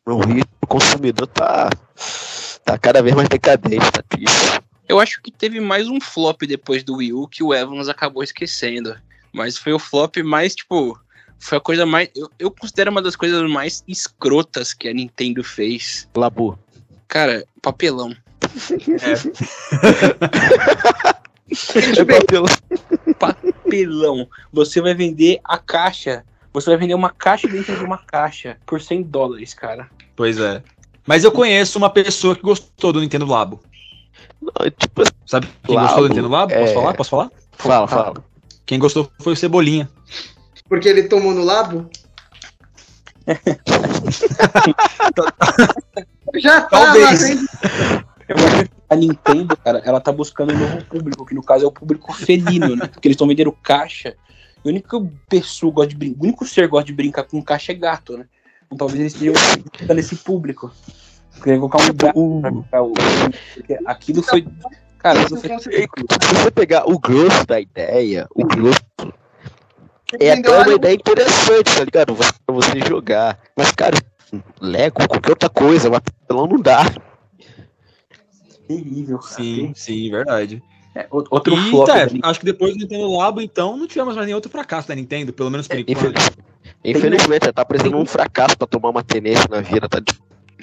O ritmo do consumidor tá. Tá cada vez mais decadente, tá triste. Eu acho que teve mais um flop depois do Wii U que o Evans acabou esquecendo. Mas foi o flop mais, tipo. Foi a coisa mais. Eu, eu considero uma das coisas mais escrotas que a Nintendo fez. Labu. Cara, papelão. É papel. Papelão. Você vai vender a caixa. Você vai vender uma caixa dentro de uma caixa por 100 dólares, cara. Pois é. Mas eu conheço uma pessoa que gostou do Nintendo Labo. Não, tipo, Sabe quem Labo, gostou do Nintendo Labo? Posso é. falar? Posso falar? fala, fala. Quem gostou foi o Cebolinha. Porque ele tomou no labo? Já tá, Talvez. mas Eu acho que a Nintendo, cara, ela tá buscando um novo público, que no caso é o público felino, né? Porque eles estão vendendo caixa. E o único pessoa gosta de brincar, o único ser que gosta de brincar com caixa é gato, né? Então talvez eles estejam buscando esse público. Querem colocar um gato pra brincar. o- Porque aquilo foi. Cara, aquilo foi se você pegar o grosso da ideia, o grosso é até uma Olha, ideia interessante, tá ligado? Pra você jogar. Mas, cara, Lego, qualquer outra coisa, mas papelão não dá. terrível, cara. Sim, sim, verdade. É, outro e, flop. tá, acho que depois do Nintendo Labo, então, não tivemos mais nenhum outro fracasso da Nintendo, pelo menos por enquanto. Infeliz- Infelizmente, tá parecendo um fracasso pra tomar uma tenência na vida, tá?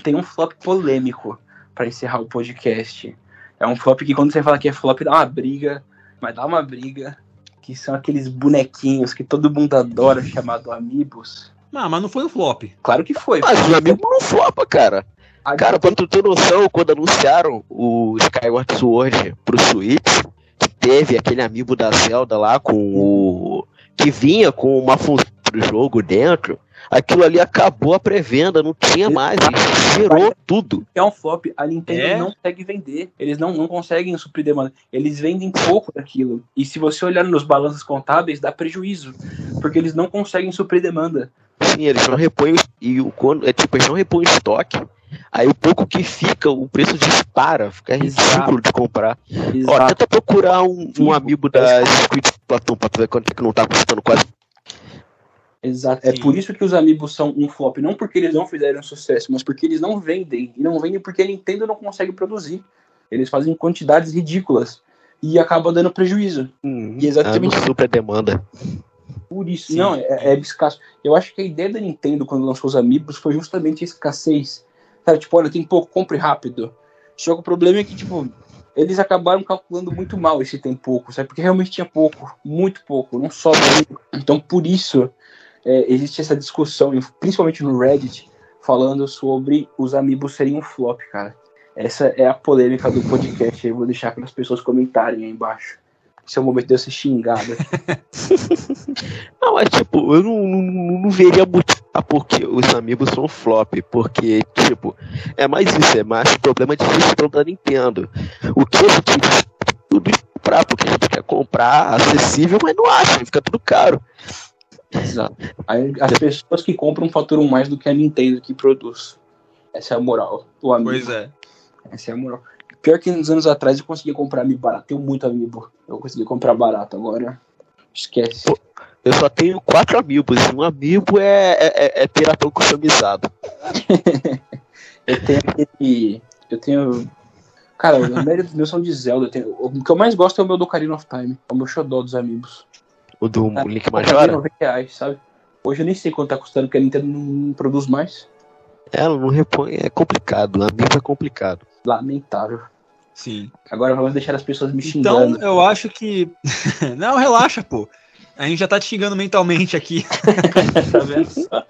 tem um flop polêmico pra encerrar o podcast. É um flop que quando você fala que é flop, dá uma briga, mas dá uma briga, que são aqueles bonequinhos que todo mundo adora, chamado Amiibos. Ah, mas não foi um flop. Claro que foi. Mas os amigos não flopa, cara. A- Cara, pra tu ter noção, quando anunciaram o Skyward Sword pro Switch, que teve aquele amiibo da Zelda lá com o. que vinha com uma função do jogo dentro, aquilo ali acabou a pré-venda, não tinha mais, e zerou tudo. é um flop, a Nintendo É? não consegue vender. Eles não, não conseguem suprir demanda. Eles vendem pouco daquilo. E se você olhar nos balanços contábeis, dá prejuízo. Porque eles não conseguem suprir demanda. Sim, eles não repõem e o quando é tipo, eles não repõem o estoque. Aí o pouco que fica, o preço dispara, fica ridículo de comprar. Ó, Exato. tenta procurar um, um amiibo da Squid Platão pra tu ver quanto é que não tá custando quase. Exato. É Sim. por isso que os amigos são um flop. Não porque eles não fizeram sucesso, mas porque eles não vendem. E não vendem porque a Nintendo não consegue produzir. Eles fazem quantidades ridículas. E acaba dando prejuízo. E exatamente Ah, a demanda. por isso. Sim. Não, é, é escasso. Eu acho que a ideia da Nintendo quando lançou os amigos foi justamente a escassez. Sabe, tipo, olha, tem pouco, compre rápido. Só que o problema é que, tipo, eles acabaram calculando muito mal esse tem pouco, sabe? Porque realmente tinha pouco, muito pouco, não sobra muito. Então, por isso, é, existe essa discussão, principalmente no Reddit, falando sobre os amigos serem um flop, cara. Essa é a polêmica do podcast. Eu vou deixar para as pessoas comentarem aí embaixo. Esse é o momento de eu ser xingado. Não, mas tipo, eu não, não, não veria motivo Ah, porque os amigos são flop, porque, tipo, é mais isso, é mais problema de gestão da Nintendo. O que a gente tudo comprar, porque a gente quer comprar acessível, mas não acha, fica tudo caro. Exato. Aí, as pessoas que compram faturam mais do que a Nintendo que produz. Essa é a moral. O amigo. Pois é. Essa é a moral. Pior que uns anos atrás eu conseguia comprar amiibo barato. Tenho muito amiibo. Eu conseguia comprar barato. Agora, esquece. Pô. Eu só tenho quatro amigos. Um amigo é, é, é piratão customizado. eu tenho aquele. Eu tenho. Cara, a maioria dos meus são de Zelda. Eu tenho... O que eu mais gosto é o meu do Ocarina of Time. É o meu xodó dos amigos. O do Ah, Link Majora? 90 reais, sabe? Hoje eu nem sei quanto tá custando, porque a Nintendo não produz mais. Ela não repõe, é complicado. Amigo é complicado. Lamentável. Sim. Agora vamos deixar as pessoas me Então, xingando. eu acho que. Não, relaxa, pô. A gente já tá te xingando mentalmente aqui. tá vendo só?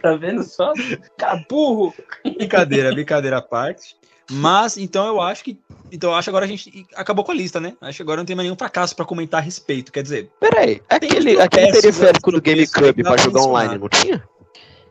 tá vendo só? Cara, burro! brincadeira, brincadeira à parte. Mas, então eu acho que. Então eu acho que agora a gente acabou com a lista, né? Acho que agora não tem mais nenhum fracasso pra comentar a respeito. Quer dizer, Peraí, aquele, aquele processos periférico do GameCube pra jogar online, não tinha?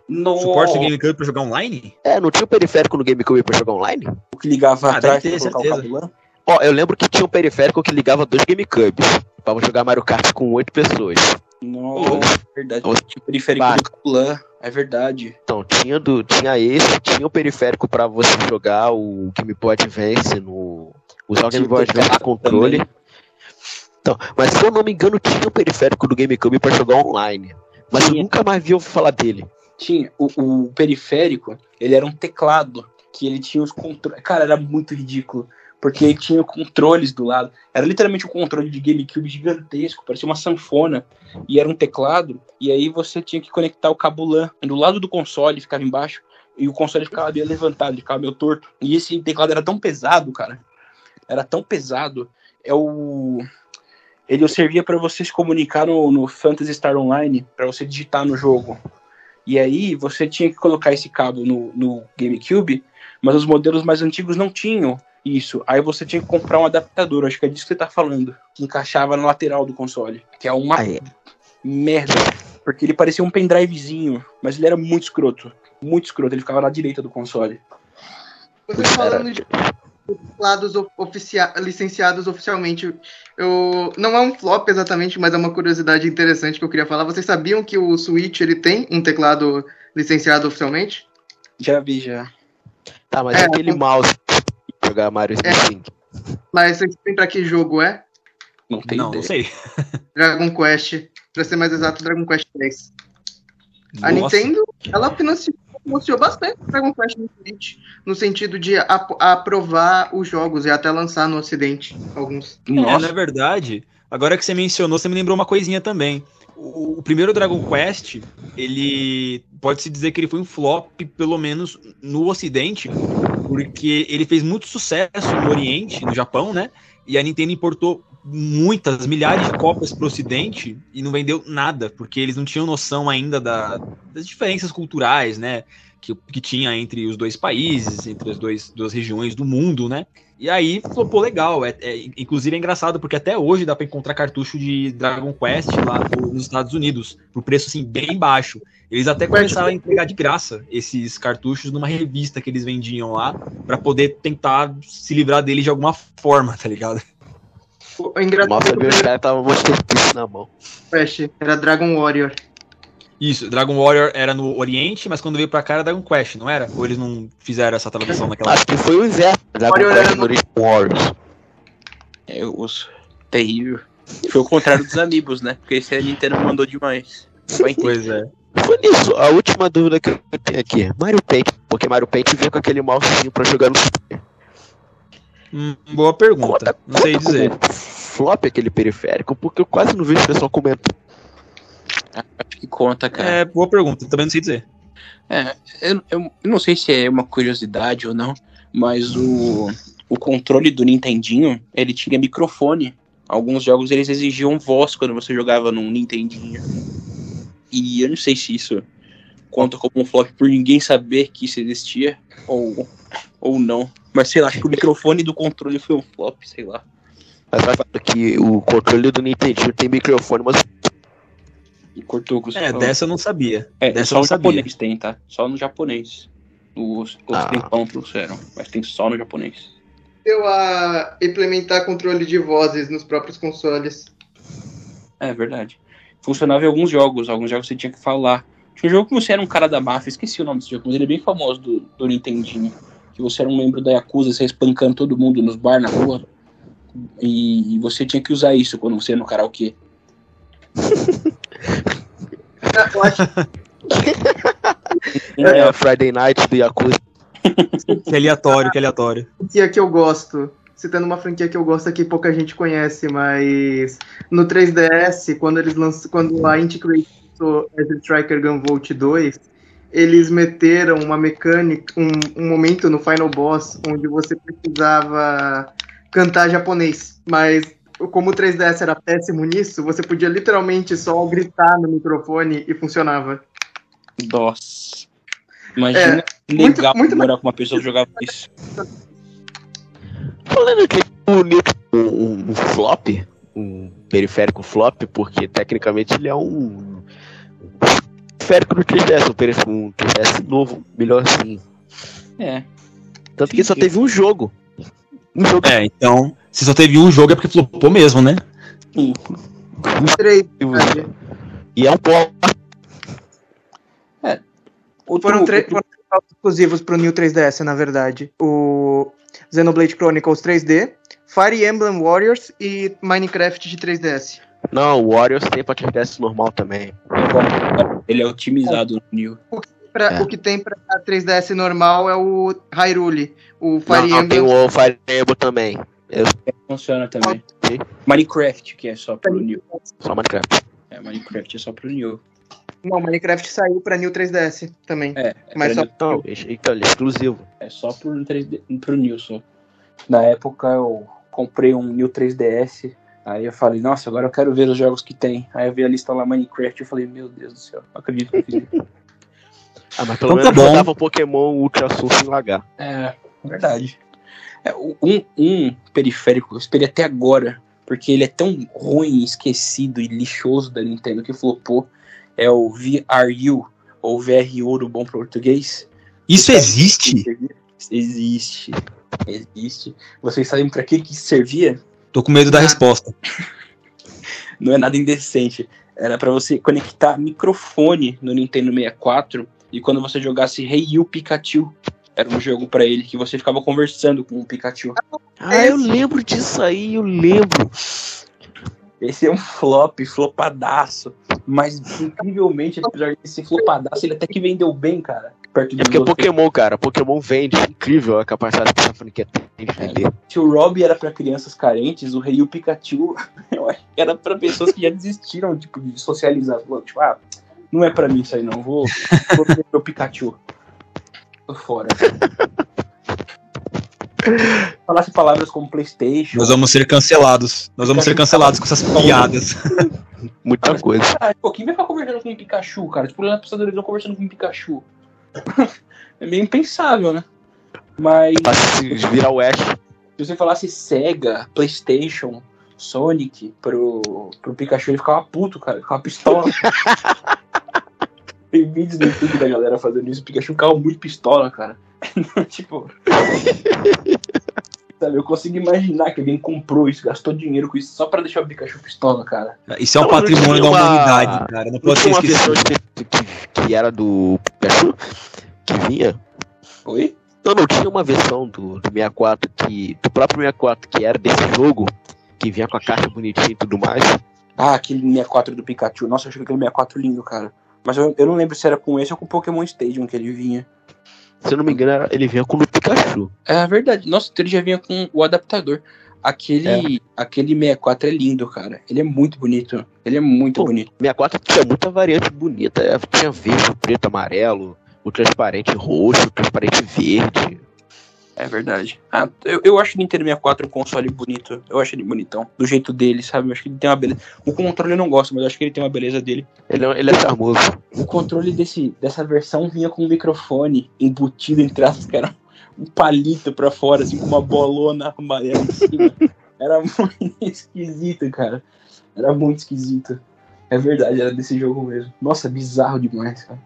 No... suporte do GameCube pra jogar online? É, não tinha o periférico no GameCube pra jogar online? O que ligava Ah, atrás pra colocar o certeza. cabulão? Ó, eu lembro que tinha um periférico que ligava dois GameCubes pra jogar Mario Kart com oito pessoas. Não, é verdade. Tinha o periférico do. É verdade. Então, tinha, do, tinha esse, tinha o periférico pra você jogar o Game Boy Advance no. Usar o Game Boy Advance no controle. Então, mas se eu não me engano, tinha o periférico do GameCube pra jogar online. Mas eu Tinha. nunca mais vi eu falar dele. Tinha o, o periférico, ele era um teclado que ele tinha os controles. Cara, era muito ridículo. Porque ele tinha controles do lado. Era literalmente um controle de GameCube gigantesco, parecia uma sanfona. E era um teclado. E aí você tinha que conectar o cabo LAN do lado do console, ficava embaixo. E o console ficava meio levantado, ficava meio torto. E esse teclado era tão pesado, cara. Era tão pesado. É o. Ele servia para você se comunicar no, no Star Online, para você digitar no jogo. E aí você tinha que colocar esse cabo no, no GameCube, mas os modelos mais antigos não tinham isso. Aí você tinha que comprar um adaptador, acho que é disso que você tá falando. Que encaixava na lateral do console. Que é uma Aí, merda. Porque ele parecia um pendrivezinho, mas ele era muito escroto. Muito escroto, ele ficava na direita do console. Você falando de teclados of- oficia- licenciados oficialmente, eu não é um flop exatamente, mas é uma curiosidade interessante que eu queria falar. Vocês sabiam que o Switch ele tem um teclado licenciado oficialmente? Já vi, já. tá, mas É, aquele mouse jogar Mario É. Sync. Mas vocês sabem pra que jogo é? Não tem não, ideia. não sei. Dragon Quest. Pra ser mais exato, Dragon Quest 3. A. Nintendo, ela financiou, financiou bastante o Dragon Quest no Switch, no sentido de ap- aprovar os jogos e até lançar no ocidente alguns. É, Nossa, na verdade, agora que você mencionou, você me lembrou uma coisinha também. O, o primeiro Dragon Quest, ele pode-se dizer que ele foi um flop, pelo menos no Ocidente, porque ele fez muito sucesso no Oriente, no Japão, né? E a Nintendo importou muitas, milhares de cópias para o Ocidente e não vendeu nada, porque eles não tinham noção ainda da- das diferenças culturais, né? Que, que tinha entre os dois países, entre as dois, duas regiões do mundo, né? E aí falou, pô, legal. É, é- inclusive é engraçado, porque até hoje dá pra encontrar cartucho de Dragon Quest lá no- nos Estados Unidos, por preço assim, bem baixo. Eles até começaram a entregar de graça esses cartuchos numa revista que eles vendiam lá, pra poder tentar se livrar deles de alguma forma, tá ligado? O o engraçado sabia os primeiro caras estavam mostrando isso na mão. Quest era Dragon Warrior. Isso, Dragon Warrior era no Oriente, mas quando veio pra cá era Dragon Quest, não era? Ou eles não fizeram essa tradução naquela Acho que foi o Zé. Dragon Warrior Quest era no- Origin Warriors. é osso. Terrível. Foi o contrário dos amigos, né? Porque esse a Nintendo mandou demais. Vai entender. Pois é. Foi nisso, a última dúvida que eu tenho aqui. Mario Paint, porque Mario Paint veio com aquele mousezinho pra jogar no Super. Hum, boa pergunta. Conta, Não sei conta dizer. como flop aquele periférico, porque eu quase não vejo o pessoal comentando. Que conta, cara. É, boa pergunta, também não sei dizer. É, eu, eu não sei se é uma curiosidade ou não, mas o, o controle do Nintendinho, ele tinha microfone. Alguns jogos eles exigiam voz quando você jogava num Nintendinho. E eu não sei se isso conta como um flop por ninguém saber que isso existia ou, ou não. Mas sei lá, acho que o microfone do controle foi um flop, sei lá. Mas vai falar que o controle do Nintendo tem microfone, mas Cortou com os É, dessa eu não sabia. É, dessa só eu não no sabia. japonês tem, tá? Só no japonês. Os Ah. ocidental trouxeram, mas tem só no japonês. Eu a implementar controle de vozes nos próprios consoles. É verdade. Funcionava em alguns jogos, alguns jogos você tinha que falar. Tinha um jogo que você era um cara da máfia, esqueci o nome desse jogo, mas ele é bem famoso do, do Nintendinho. Que você era um membro da Yakuza, você ia espancando todo mundo nos bar na rua. E, e você tinha que usar isso quando você ia no karaokê. Eu acho É, Friday Night do Yakuza. Que aleatório, que aleatório. franquia que eu gosto. Citando uma franquia que eu gosto que pouca gente conhece, mas no 3DS, quando eles lançam, quando a Inti lançou Azure Striker Gunvolt 2, eles meteram uma mecânica, um, um momento no Final Boss onde você precisava cantar japonês, mas como o 3DS era péssimo nisso, você podia literalmente só gritar no microfone e funcionava. Nossa. Imagina que muito- legal muito morar com uma pessoa que jogava isso. Falando que o um, um flop, um periférico flop, porque tecnicamente ele é um, um periférico do 3DS, um, perif- um 3DS novo, melhorzinho. É. Tanto que só teve um jogo. Um jogo É, então, se só teve um jogo é porque flopou mesmo, né? Três, exclusivo. sabe? E é um pó. Outro, Foram três outro- três exclusivos pro New 3DS, na verdade. O Xenoblade Chronicles 3D, Fire Emblem Warriors e Minecraft de 3DS. Não, o Warriors tem pra 3DS normal também. Ele é otimizado no New. Pra- É. O que tem pra 3DS normal é o Hyrule. O Não, Fire não, tem Emblem. o Fire Emblem também. Funciona também. Minecraft, que é só pro New. Só Minecraft. É, Minecraft é só pro New. Não, Minecraft saiu pra New 3DS também. É, Mas pra só- Não, então, ele é exclusivo. É só pro 3D, pro New só. Na época eu comprei um New 3DS. Aí eu falei, nossa, agora eu quero ver os jogos que tem. Aí eu vi a lista lá Minecraft e eu falei, meu Deus do céu, não acredito que eu fiz isso. Ah, mas pelo Então tá menos bom. jogava Pokémon Ultra Sul sem lagar. É, verdade. É, um, um periférico que eu esperei até agora, porque ele é tão ruim, esquecido e lixoso da Nintendo que flopou, é o VRU, ou VRU do bom português. Isso existe? Existe. Existe. Vocês sabem pra que que servia? Tô com medo da resposta. Não é nada indecente. Era pra você conectar microfone no Nintendo 64 e quando você jogasse Hey You Pikachu, era um jogo pra ele que você ficava conversando com o Pikachu. Ah, eu lembro disso aí, eu lembro. Esse é um flop, flopadaço. Mas incrivelmente, apesar de ser flopadaço, ele até que vendeu bem, cara. Perto É porque outros. Pokémon, cara, Pokémon vende. Incrível a capacidade que essa franquia tem de vender. Se o Rob era pra crianças carentes, o Rei e o Pikachu eu acho que era pra pessoas que já desistiram tipo, de socializar. Tipo, ah, não é pra mim isso aí não, vou, vou ver meu Pikachu. Tô fora. Falasse palavras como Playstation. Nós vamos ser cancelados. Nós vamos ser cancelados com essas piadas. Muita coisa. Ah, pô, quem vai ficar conversando com um Pikachu, cara? Tipo, pessoa da televisão conversando com um Pikachu. é meio impensável, né? Mas Pra se virar o Ash. se você falasse Sega, Playstation, Sonic pro, pro Pikachu, ele ficava puto, cara. Ficava pistola. Tem vídeos no YouTube da galera fazendo isso. O Pikachu ficava muito pistola, cara. tipo. Sabe, eu consigo imaginar que alguém comprou isso, gastou dinheiro com isso só pra deixar o Pikachu pistola, cara. Isso é um Não, patrimônio da uma- humanidade, cara. Não Não pode ser tinha uma versão esquecido. de- que, que era do Pikachu? Que vinha? Oi? Não, não tinha uma versão do, do 64 que. Do próprio 64 que era desse jogo, que vinha com a caixa bonitinha e tudo mais. Ah, aquele 64 do Pikachu. Nossa, eu achei aquele 64 lindo, cara. Mas eu, eu não lembro se era com esse ou com o Pokémon Stadium que ele vinha. Se eu não me engano, era- ele vinha com o Pikachu. É verdade. Nossa, ele já vinha com o adaptador. Aquele, aquele 64 é lindo, cara. Ele é muito bonito. Ele é muito Pô. bonito. 64 tinha muita variante bonita. é, Tinha verde, preto, amarelo, o transparente roxo, o transparente verde. É verdade. Ah, eu, eu acho o Nintendo 64 um console bonito. Eu acho ele bonitão. Do jeito dele, sabe? Eu acho que ele tem uma beleza. O controle eu não gosto, mas eu acho que ele tem uma beleza dele. Ele, é- ele é charmoso. O controle desse, dessa versão vinha com um microfone embutido entre aspas, que era um palito pra fora, assim, com uma bolona amarela em cima. Era muito esquisito, cara. Era muito esquisito. É verdade, era desse jogo mesmo. Nossa, bizarro demais, cara.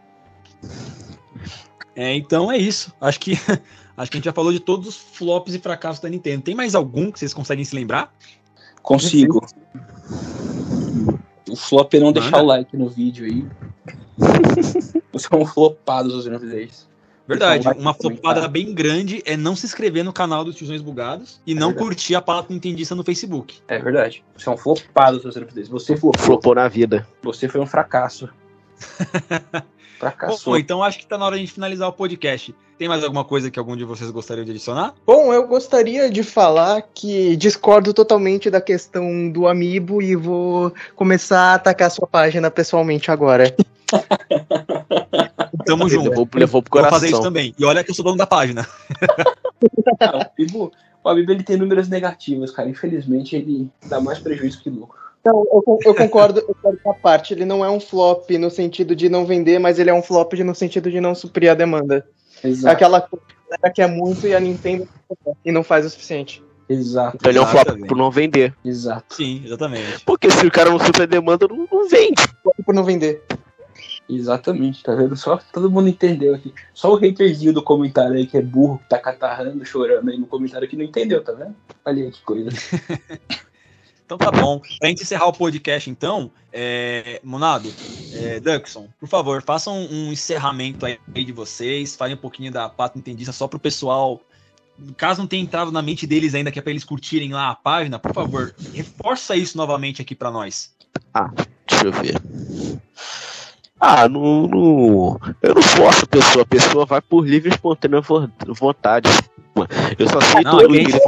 É, então é isso. Acho que acho que a gente já falou de todos os flops e fracassos da Nintendo. Tem mais algum que vocês conseguem se lembrar? Consigo. O flop é não Manda. deixar o like no vídeo aí. Você é um flopado se você não fizer isso. Verdade, Então, uma comentar. flopada bem grande é não se inscrever no canal dos Tiozões Bugados e não verdade. curtir a Pato Nintendista no Facebook. É verdade. Você é um flopado se você. Você flopou. Flopou na vida. Você foi um fracasso. Bom, Fracassou. então acho que tá na hora de finalizar o podcast. Tem mais alguma coisa que algum de vocês gostaria de adicionar? Bom, eu gostaria de falar que discordo totalmente da questão do Amiibo e vou começar a atacar sua página pessoalmente agora. Tamo junto. Levou, levou pro Vou fazer isso coração. também. E olha que eu sou dono da página. O Amiibo, o Amiibo ele tem números negativos, cara. Infelizmente ele dá mais prejuízo que lucro. Não, eu, eu concordo, eu concordo com a parte. Ele não é um flop no sentido de não vender, mas ele é um flop no sentido de não suprir a demanda. É Exato. aquela coisa que a galera quer muito e a Nintendo e não faz o suficiente. Exato. Então ele é um flop por não vender. Exato. Sim, exatamente. Porque se o cara não supra a demanda, não, não vende. Por não vender. Exatamente, tá vendo? Só todo mundo entendeu aqui. Só o haterzinho do comentário aí que é burro, que tá catarrando, chorando aí no comentário que não entendeu, tá vendo? Olha aí que coisa. Então tá bom. Pra gente encerrar o podcast, então, é... Monado, é, Duckson, por favor, façam um encerramento aí de vocês, falem um pouquinho da Pato Nintendista só pro pessoal. Caso não tenha entrado na mente deles ainda, que é pra eles curtirem lá a página, por favor, reforça isso novamente aqui pra nós. Deixa eu ver. Ah, no, no- eu não forço a pessoa, a pessoa vai por livre e espontânea vo- vontade. Eu só sei Não, do endereço.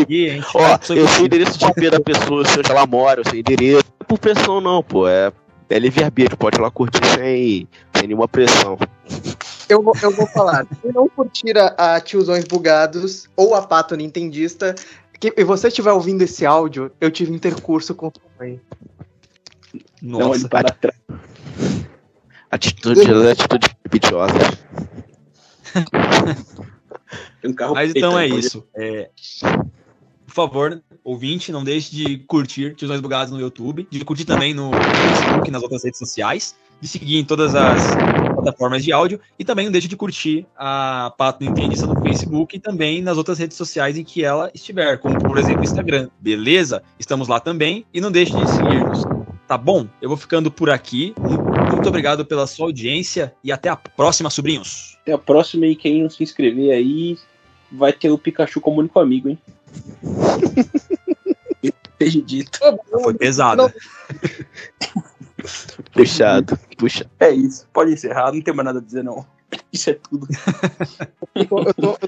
aqui, gente Ó, eu sei o endereço de IP da pessoa, eu sei onde ela mora, eu sei o endereço. Não é por pressão não, pô. É, é livre-arbítrio, pode ir lá curtir sem, sem nenhuma pressão. Eu vou, eu vou falar. Se não curtir a, a Tiozões Bugados ou a Pato Nintendista, que, e você estiver ouvindo esse áudio, eu tive intercurso com sua mãe. Não Nossa, olhe para trás. Atitude, atitude pitosa. Tem um carro Mas então é peitando, isso. É, Por favor, ouvinte, não deixe de curtir Tiozões Bugados no YouTube, de curtir também no Facebook e nas outras redes sociais, de seguir em todas as plataformas de áudio e também não deixe de curtir a Pato Nintendista no Facebook e também nas outras redes sociais em que ela estiver, como por exemplo o Instagram. Beleza? Estamos lá também e não deixe de seguir-nos. Tá bom? Eu vou ficando por aqui. Muito obrigado pela sua audiência e até a próxima, sobrinhos. Até a próxima e quem não se inscrever aí vai ter o Pikachu como único amigo, hein? Seja dito. Foi pesado. Puxado, puxa. É isso. Pode encerrar, não tem mais nada a dizer, não. Isso é tudo. Eu tô, eu tô